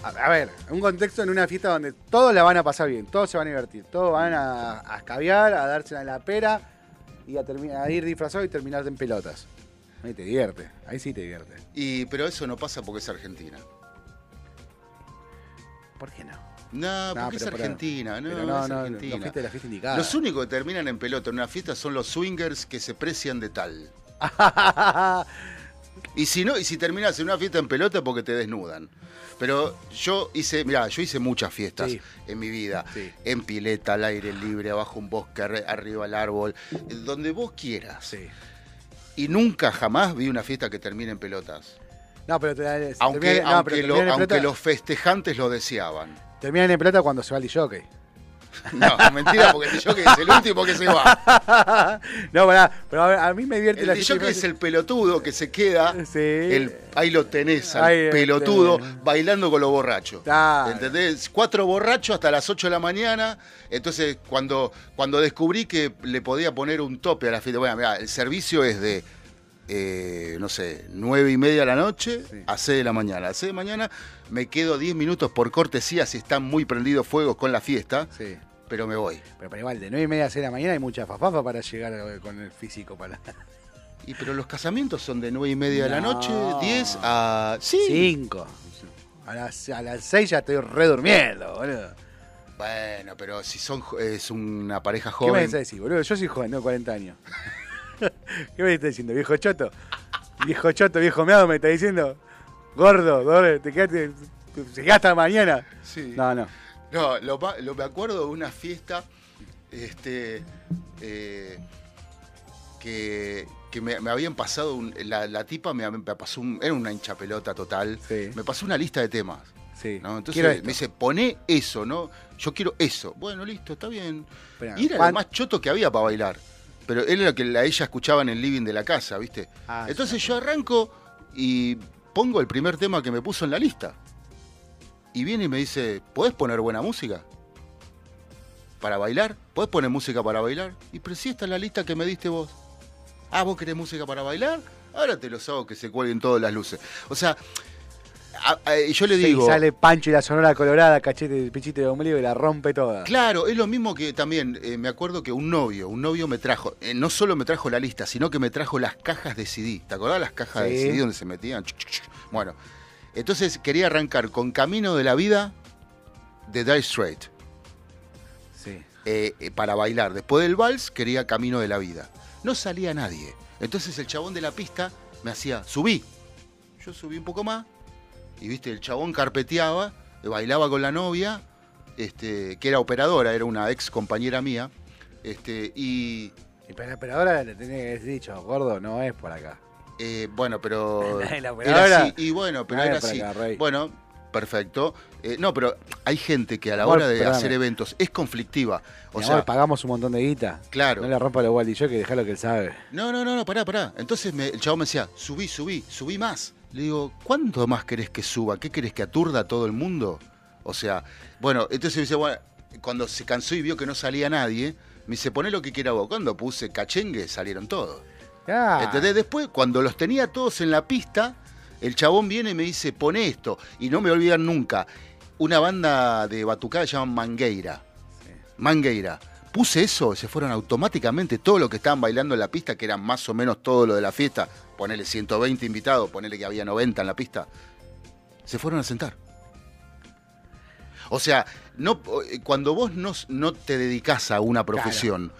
A, a ver, un contexto en una fiesta donde todos la van a pasar bien, todos se van a divertir, todos van a, a escabiar, a darse en la pera y a, a ir disfrazado y terminar en pelotas. Ahí te divierte, ahí sí te divierte. Y, pero eso no pasa porque es Argentina. ¿Por qué no? No, No, porque es Argentina, no, no, es no, no, Argentina. no fuiste a la fiesta indicada. Los únicos que terminan en pelota en una fiesta son los swingers que se precian de tal. Y si no, y si terminas en una fiesta en pelota porque te desnudan. Pero yo hice, mira, yo hice muchas fiestas Sí. en mi vida. Sí. En pileta, al aire libre, abajo un bosque, arriba el árbol, donde vos quieras. sí. Y nunca jamás vi una fiesta que termine en pelotas. No, pero te, Aunque, no, aunque, pero lo- los festejantes lo deseaban. terminan en pelota cuando se va el jockey. No, mentira, porque el que es el último que se va. no, pará, pero a, mí me divierte El la que fiesta es el pelotudo que se queda. Sí. el- ahí lo tenés, al Ahí, pelotudo, este. bailando con los borrachos. Claro. ¿Entendés? Cuatro borrachos hasta las 8 de la mañana. Entonces, cuando, cuando descubrí que le podía poner un tope a la fiesta, bueno, mirá, el servicio es de, eh, no sé, nueve y media de la noche Sí. a 6 de la mañana. A 6 de la mañana me quedo 10 minutos por cortesía si están muy prendidos fuegos con la fiesta, Sí. pero me voy. Pero, pero igual, de 9 y media a 6 de la mañana hay mucha fafafa para llegar con el físico. para Y pero los casamientos son de nueve y media de la No. noche, 10 a... Sí. 5. A las, a las 6 ya estoy redurmiendo, boludo. Bueno, pero si son es una pareja ¿Qué me joven. vas a decir, boludo? Yo soy joven, tengo 40 años. ¿Qué me estás diciendo, viejo choto? Viejo choto, viejo meado, me está diciendo. Gordo, gordo, te quedaste. Se hasta mañana. Sí. No, no. No, lo, me acuerdo de una fiesta este, eh, que, que me, me habían pasado, un- la, la tipa me, me pasó, un, era una hincha pelota total, Sí. me pasó una lista de temas. Sí. ¿no? Entonces me dice, poné eso, ¿no? Yo quiero eso. Bueno, listo, está bien. Y era ¿cuán- lo más choto que había para bailar. Pero él era lo que la, ella escuchaba en el living de la casa, ¿viste? Ah, Entonces sí. yo arranco y pongo el primer tema que me puso en la lista. Y viene y me dice, ¿podés poner buena música? ¿Para bailar? ¿Podés poner música para bailar? Y pero esta es la lista que me diste vos. Ah, ¿vos querés música para bailar? Ahora te los hago que se cuelguen todas las luces. O sea, a- a- yo le Sí, digo... sale Pancho y la sonora colorada, cachete, pichite de ombligo y la rompe toda. Claro, es lo mismo que también, eh, me acuerdo que un novio, un novio me trajo, eh, no solo me trajo la lista, sino que me trajo las cajas de CD. ¿Te acordás las cajas de Sí. CD donde se metían? Bueno, entonces quería arrancar con Camino de la Vida de Dire Straight Sí. eh, para bailar. Después del vals quería Camino de la Vida. No salía nadie. Entonces el chabón de la pista me hacía, subí. Yo subí un poco más y viste, el chabón carpeteaba, eh, bailaba con la novia, este, que era operadora, era una ex compañera mía. Este, y Y para la operadora le tenía que haber dicho, gordo, no es por acá. eh, bueno, pero La era así. Y bueno, pero No, era así. acá. Bueno, Perfecto. Eh, no, pero hay gente que a la Amor, hora de hacer eventos es conflictiva. O Mi sea, amor, pagamos un montón de guita. Claro. No le rompa los Wally yo que dejar lo que él sabe. no, no, no, no, pará, pará. Entonces me- el chavo me decía, subí, subí, subí más. Le digo, ¿cuánto más querés que suba? ¿Qué querés que aturda a todo el mundo? O sea, bueno, entonces me dice, bueno, cuando se cansó y vio que no salía nadie, me dice, poné lo que quiera vos. Cuando puse cachengue, salieron todos. Ah, ¿Entendés? Después, cuando los tenía todos en la pista, el chabón viene y me dice, pone esto. Y no me olvidar nunca. Una banda de batucada se llama Mangueira. Mangueira. Puse eso, se fueron automáticamente todos los que estaban bailando en la pista, que eran más o menos todo lo de la fiesta. Ponele 120 invitados, ponele que había 90 en la pista. Se fueron a sentar. O sea, no, eh, cuando vos no, no te dedicás a una profesión,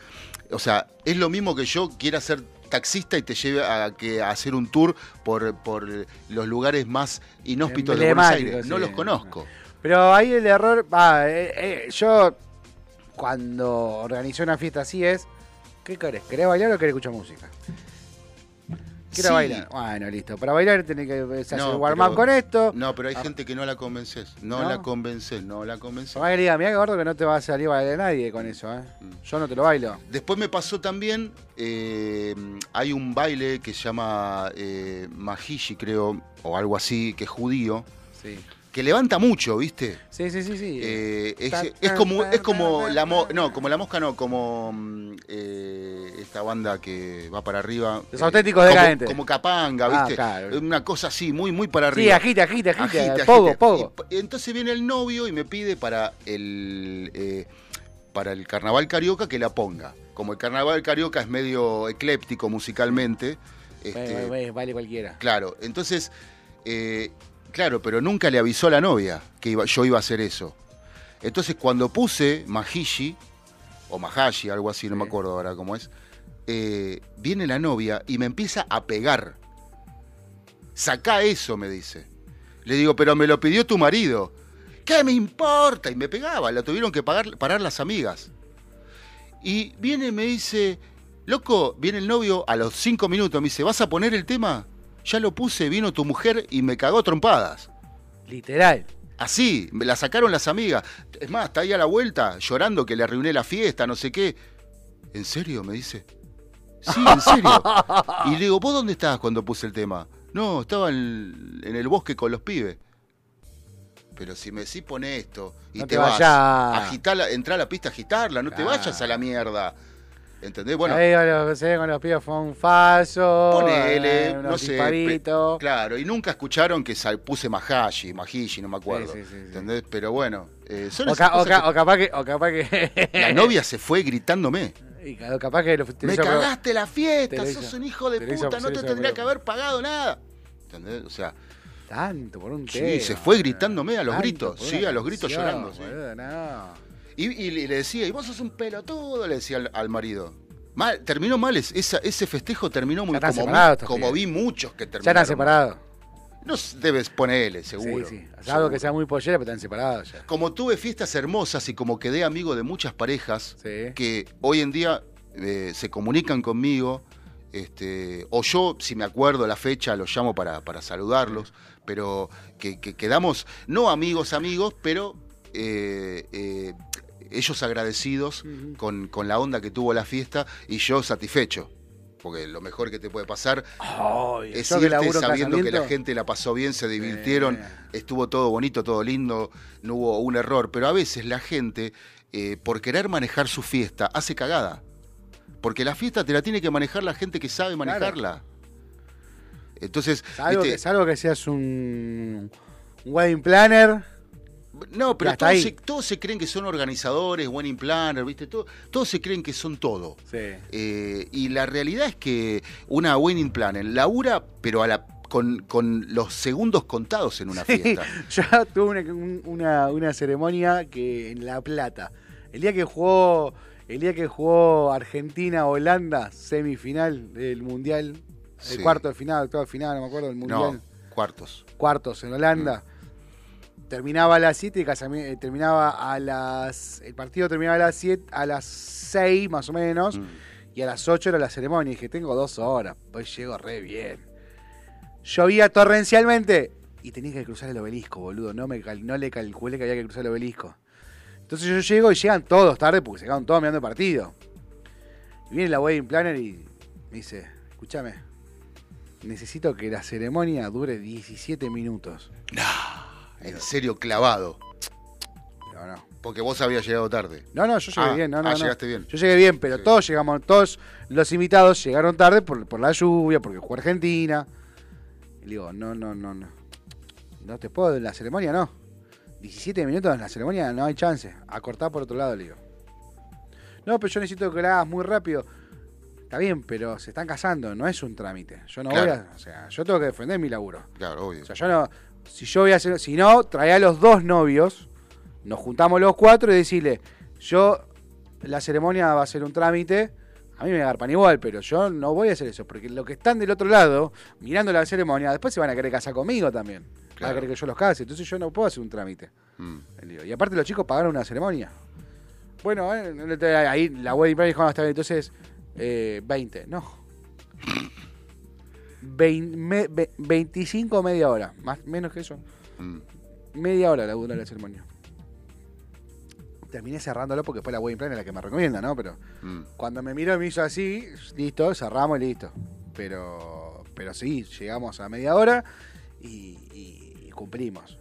o sea, es lo mismo que yo quiera ser taxista y te lleve a, que, a hacer un tour por, por los lugares más inhóspitos de Buenos Aires. No sí. los conozco. Pero ahí el error, eh, eh, yo cuando organizé una fiesta así es, ¿qué querés? ¿Querés bailar o querés escuchar música? Quiero Sí. bailar. Bueno, listo. Para bailar tenés que hacer No, warm up con esto. No, pero hay Ah. gente que no la convences. No, ¿No? la convences, no la convences. Le diga, mirá que gordo que no te va a salir a bailar nadie con eso, ¿eh? Mm. Yo no te lo bailo. Después me pasó también, eh, hay un baile que se llama eh, Mahishi, creo, o algo así, que es judío, Sí. Que levanta mucho, ¿viste? Sí, sí, sí, sí. Eh, es, como, es como la mo- no, como la mosca no, como mm, eh, esta banda que va para arriba. Los eh, auténticos como- decadentes. Como Capanga, Ah, ¿viste? claro. Una cosa así, muy, muy para sí, arriba. agite, agite, agite. Agite, Pogo, pogo. Y, entonces viene el novio y me pide para el eh, para el carnaval carioca que la ponga. Como el carnaval carioca es medio ecléptico musicalmente. este, vale cualquiera. Claro, entonces, eh, claro, pero nunca le avisó a la novia que iba, yo iba a hacer eso. Entonces, cuando puse Mahishi, o Mahashi, algo así, no me acuerdo ahora cómo es, eh, viene la novia y me empieza a pegar. Sacá eso, me dice. Le digo, pero me lo pidió tu marido. ¿Qué me importa? Y me pegaba, la tuvieron que pagar, parar las amigas. Y viene y me dice, loco, viene el novio a los cinco minutos, me dice, ¿vas a poner el tema? Ya lo puse, vino tu mujer y me cagó trompadas. Literal. Así, me la sacaron las amigas. Es más, está ahí a la vuelta, llorando que le arruiné la fiesta, no sé qué. ¿En serio? Me dice. Sí, en serio. Y le digo, ¿vos dónde estabas cuando puse el tema? No, estaba en, en el bosque con los pibes. Pero si me decís pone esto y No te, te vas, agitarla, entrar a la pista a agitarla, no te vayas a la mierda. ¿Entendés? Bueno, Ahí con los, con los pibes fue un falso. ponele, eh, no sé. disparitos. pe- Claro, y nunca escucharon que sal- puse Mahashi, Mahishi, no me acuerdo. Sí, sí, sí, sí. ¿Entendés? Pero bueno, eh, son O, esas ca- o capaz que. O capaz que La novia se fue gritándome. Y ca- capaz que lo Me hizo cagaste la fiesta, sos hizo- un hijo de hizo- puta, no te tendría que haber pagado nada. ¿Entendés? O sea, Tanto por un Sí, tema. se fue gritándome a los gritos, sí, a los gritos llorando, sí. no. Y, y le decía, y vos sos un pelotudo, le decía al, al marido. Mal, terminó mal, es- esa- ese festejo terminó muy Ya como, separados como vi muchos que Ya terminaron. están separados. No debes ponerle, seguro. Sí, sí. Seguro. que sea muy pollera, pero están separados ya. Como tuve fiestas hermosas y como quedé amigo de muchas parejas Sí. que hoy en día eh, se comunican conmigo, este, o yo, si me acuerdo la fecha, los llamo para, para saludarlos, pero que, que quedamos, no amigos, amigos, pero eh, eh, ellos agradecidos con, con la onda que tuvo la fiesta y yo satisfecho. Porque lo mejor que te puede pasar es que irte sabiendo que la gente la pasó bien, se divirtieron, estuvo todo bonito, todo lindo, no hubo un error. Pero a veces la gente, eh, por querer manejar su fiesta, hace cagada. Porque la fiesta te la tiene que manejar la gente que sabe manejarla. Entonces, Salvo, que, salvo que seas un, un wedding planner. No, pero todos ahí. se, todos se creen que son organizadores, wedding planner, ¿viste? Todo- todos se creen que son todo. Sí. Eh, y la realidad es que una wedding planner labura, pero a la, con, con los segundos contados en una fiesta. Yo tuve una, un- una, una ceremonia que en La Plata. El día que jugó, el día que jugó Argentina-Holanda, semifinal del Mundial, el Sí. cuarto de final, octavo de final, no me acuerdo, del Mundial. No, cuartos. cuartos en Holanda. Terminaba a las 7 y eh, terminaba a las. El partido terminaba a las 7, a las 6 más o menos. Mm. Y a las 8 era la ceremonia. Y dije, tengo dos horas. Pues llego re bien. Llovía torrencialmente. y tenía que cruzar el obelisco, boludo. No, me cal- no le calculé que había que cruzar el obelisco. Entonces yo llego y llegan todos tarde porque se quedaron todos mirando el partido. Y viene la wedding planner y me dice, escúchame, necesito que la ceremonia dure 17 minutos. En serio, clavado. Digo, no. Porque vos habías llegado tarde. No, no, yo llegué Ah, bien, no, no, ah, no. llegaste bien. Yo llegué bien, pero Sí. todos llegamos, todos los invitados llegaron tarde por, por la lluvia, porque jugó Argentina. Y le digo, no, no, no, no. No te puedo, en la ceremonia no. 17 minutos en la ceremonia no hay chance. A cortar por otro lado, le digo. No, pero yo necesito que lo hagas muy rápido. Está bien, pero se están casando, no es un trámite. Yo no Claro. voy a. O sea, yo tengo que defender mi laburo. Claro, obvio. O sea, yo no. Si yo voy a hacer. Si no, trae a los dos novios, nos juntamos los cuatro y decirle, yo, la ceremonia va a ser un trámite, a mí me agarpan igual, pero yo no voy a hacer eso, porque los que están del otro lado, mirando la ceremonia, después se van a querer casar conmigo también. Van a Claro. querer que yo los case, entonces yo no puedo hacer un trámite. Mm. Y aparte los chicos pagaron una ceremonia. Bueno, eh, ahí la wedding planner dijo, no, está bien, entonces, eh, 20, no. Vein- me- ve- 25 media hora, más menos que eso. Mm. Media hora la dura la ceremonia. Terminé cerrándolo porque fue la wedding planner la que me recomienda, ¿no? Pero Mm. cuando me miró y me hizo así, listo, cerramos y listo. Pero, pero sí, llegamos a media hora y, y- y cumplimos.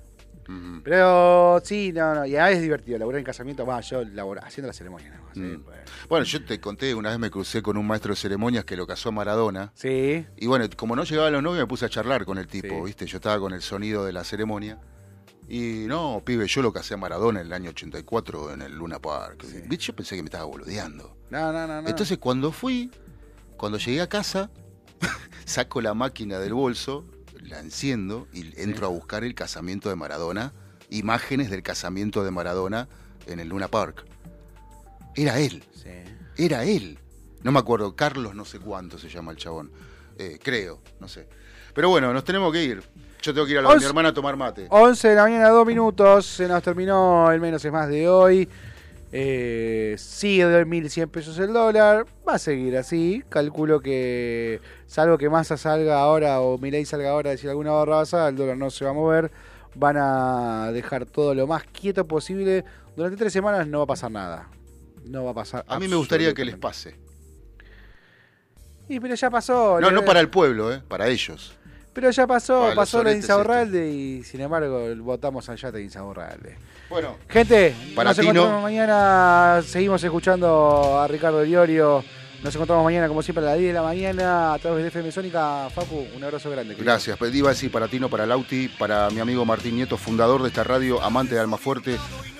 Pero sí, no, no. Y a veces es divertido laburar en casamiento. Va, yo labor, haciendo la ceremonia. ¿no? Sí, Mm. pues. Bueno, yo te conté, una vez me crucé con un maestro de ceremonias que lo casó a Maradona. Sí, Y bueno, como no llegaban los novios, me puse a charlar con el tipo, Sí. ¿viste? Yo estaba con el sonido de la ceremonia. Y no, pibe, yo lo casé a Maradona en el año 84 en el Luna Park. Sí. Yo pensé que me estaba boludeando. no, no, no. no. Entonces, cuando fui, cuando llegué a casa, saco la máquina del bolso, la enciendo y entro a buscar el casamiento de Maradona, imágenes del casamiento de Maradona en el Luna Park. Era él, Sí. era él. No me acuerdo, Carlos no sé cuánto se llama el chabón. Eh, creo, no sé. Pero bueno, nos tenemos que ir. Yo tengo que ir a la mi hermana a tomar mate. 11 de la mañana, 2 minutos. Se nos terminó el menos es más de hoy. Eh, sigue de 1.100 pesos el dólar. Va a seguir así. Calculo que, salvo que Massa salga ahora o Milei salga ahora a decir alguna barra basada, el dólar no se va a mover. Van a dejar todo lo más quieto posible. Durante tres semanas no va a pasar nada. No va a pasar. A mí me gustaría que les pase. Y pero ya pasó. No, le- no para el pueblo, eh, para ellos. Pero ya pasó, Para pasó la Insaurralde y sin embargo votamos al yate de Insaurralde. Bueno, Gente, Para nos encontramos no. mañana. Seguimos escuchando a Ricardo Diorio. Nos encontramos mañana, como siempre, a las 10 de la mañana a través de FM Sónica. Facu, un abrazo grande. querido. Gracias. Pues iba a decir para ti, no para Lauti, para mi amigo Martín Nieto, fundador de esta radio, amante de Almafuerte,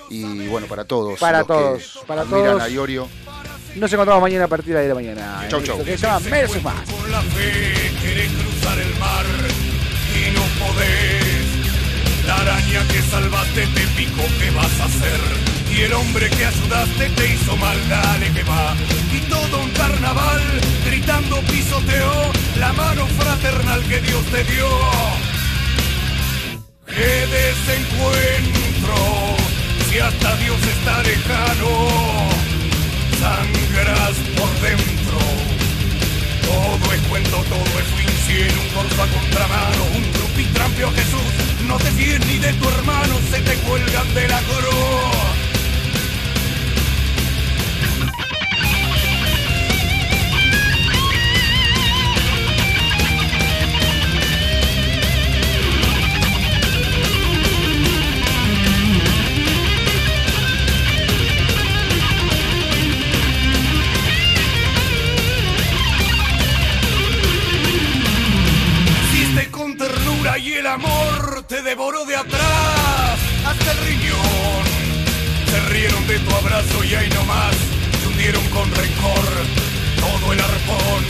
y bueno, para todos. Para los que todos, para admiran todos. a Iorio. Nos encontramos mañana a partir de 10 de la mañana. Chau, chau. Que se llama Más. Con la fe querés cruzar el mar y no podés. La araña que salvaste te picó, ¿qué vas a hacer? Y el hombre que ayudaste te hizo mal, dale que va. Y todo un carnaval gritando pisoteó la mano fraternal que Dios te dio. ¡Qué desencuentro! Si hasta Dios está lejano, sangras por dentro. Todo es cuento, todo es fin, cielo, un corso a contramano, un trupitrampio Jesús. No te fíes ni de tu hermano, se te cuelgan de la cruz. Te devoró de atrás hasta el riñón. Se rieron de tu abrazo y ahí nomás te hundieron con rencor todo el arpón.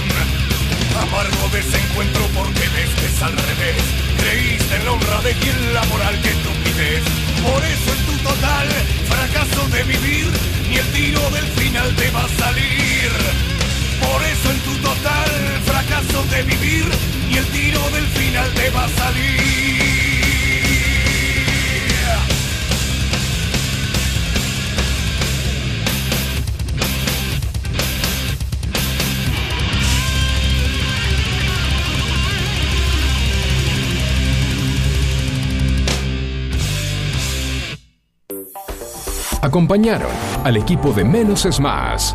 Amargo desencuentro porque ves que es al revés. Creíste en la honra de quien la moral que tú pides. Por eso en tu total fracaso de vivir, ni el tiro del final te va a salir. Por eso en tu total fracaso de vivir y el tiro del final te va a salir. Acompañaron al equipo de Menos es Más.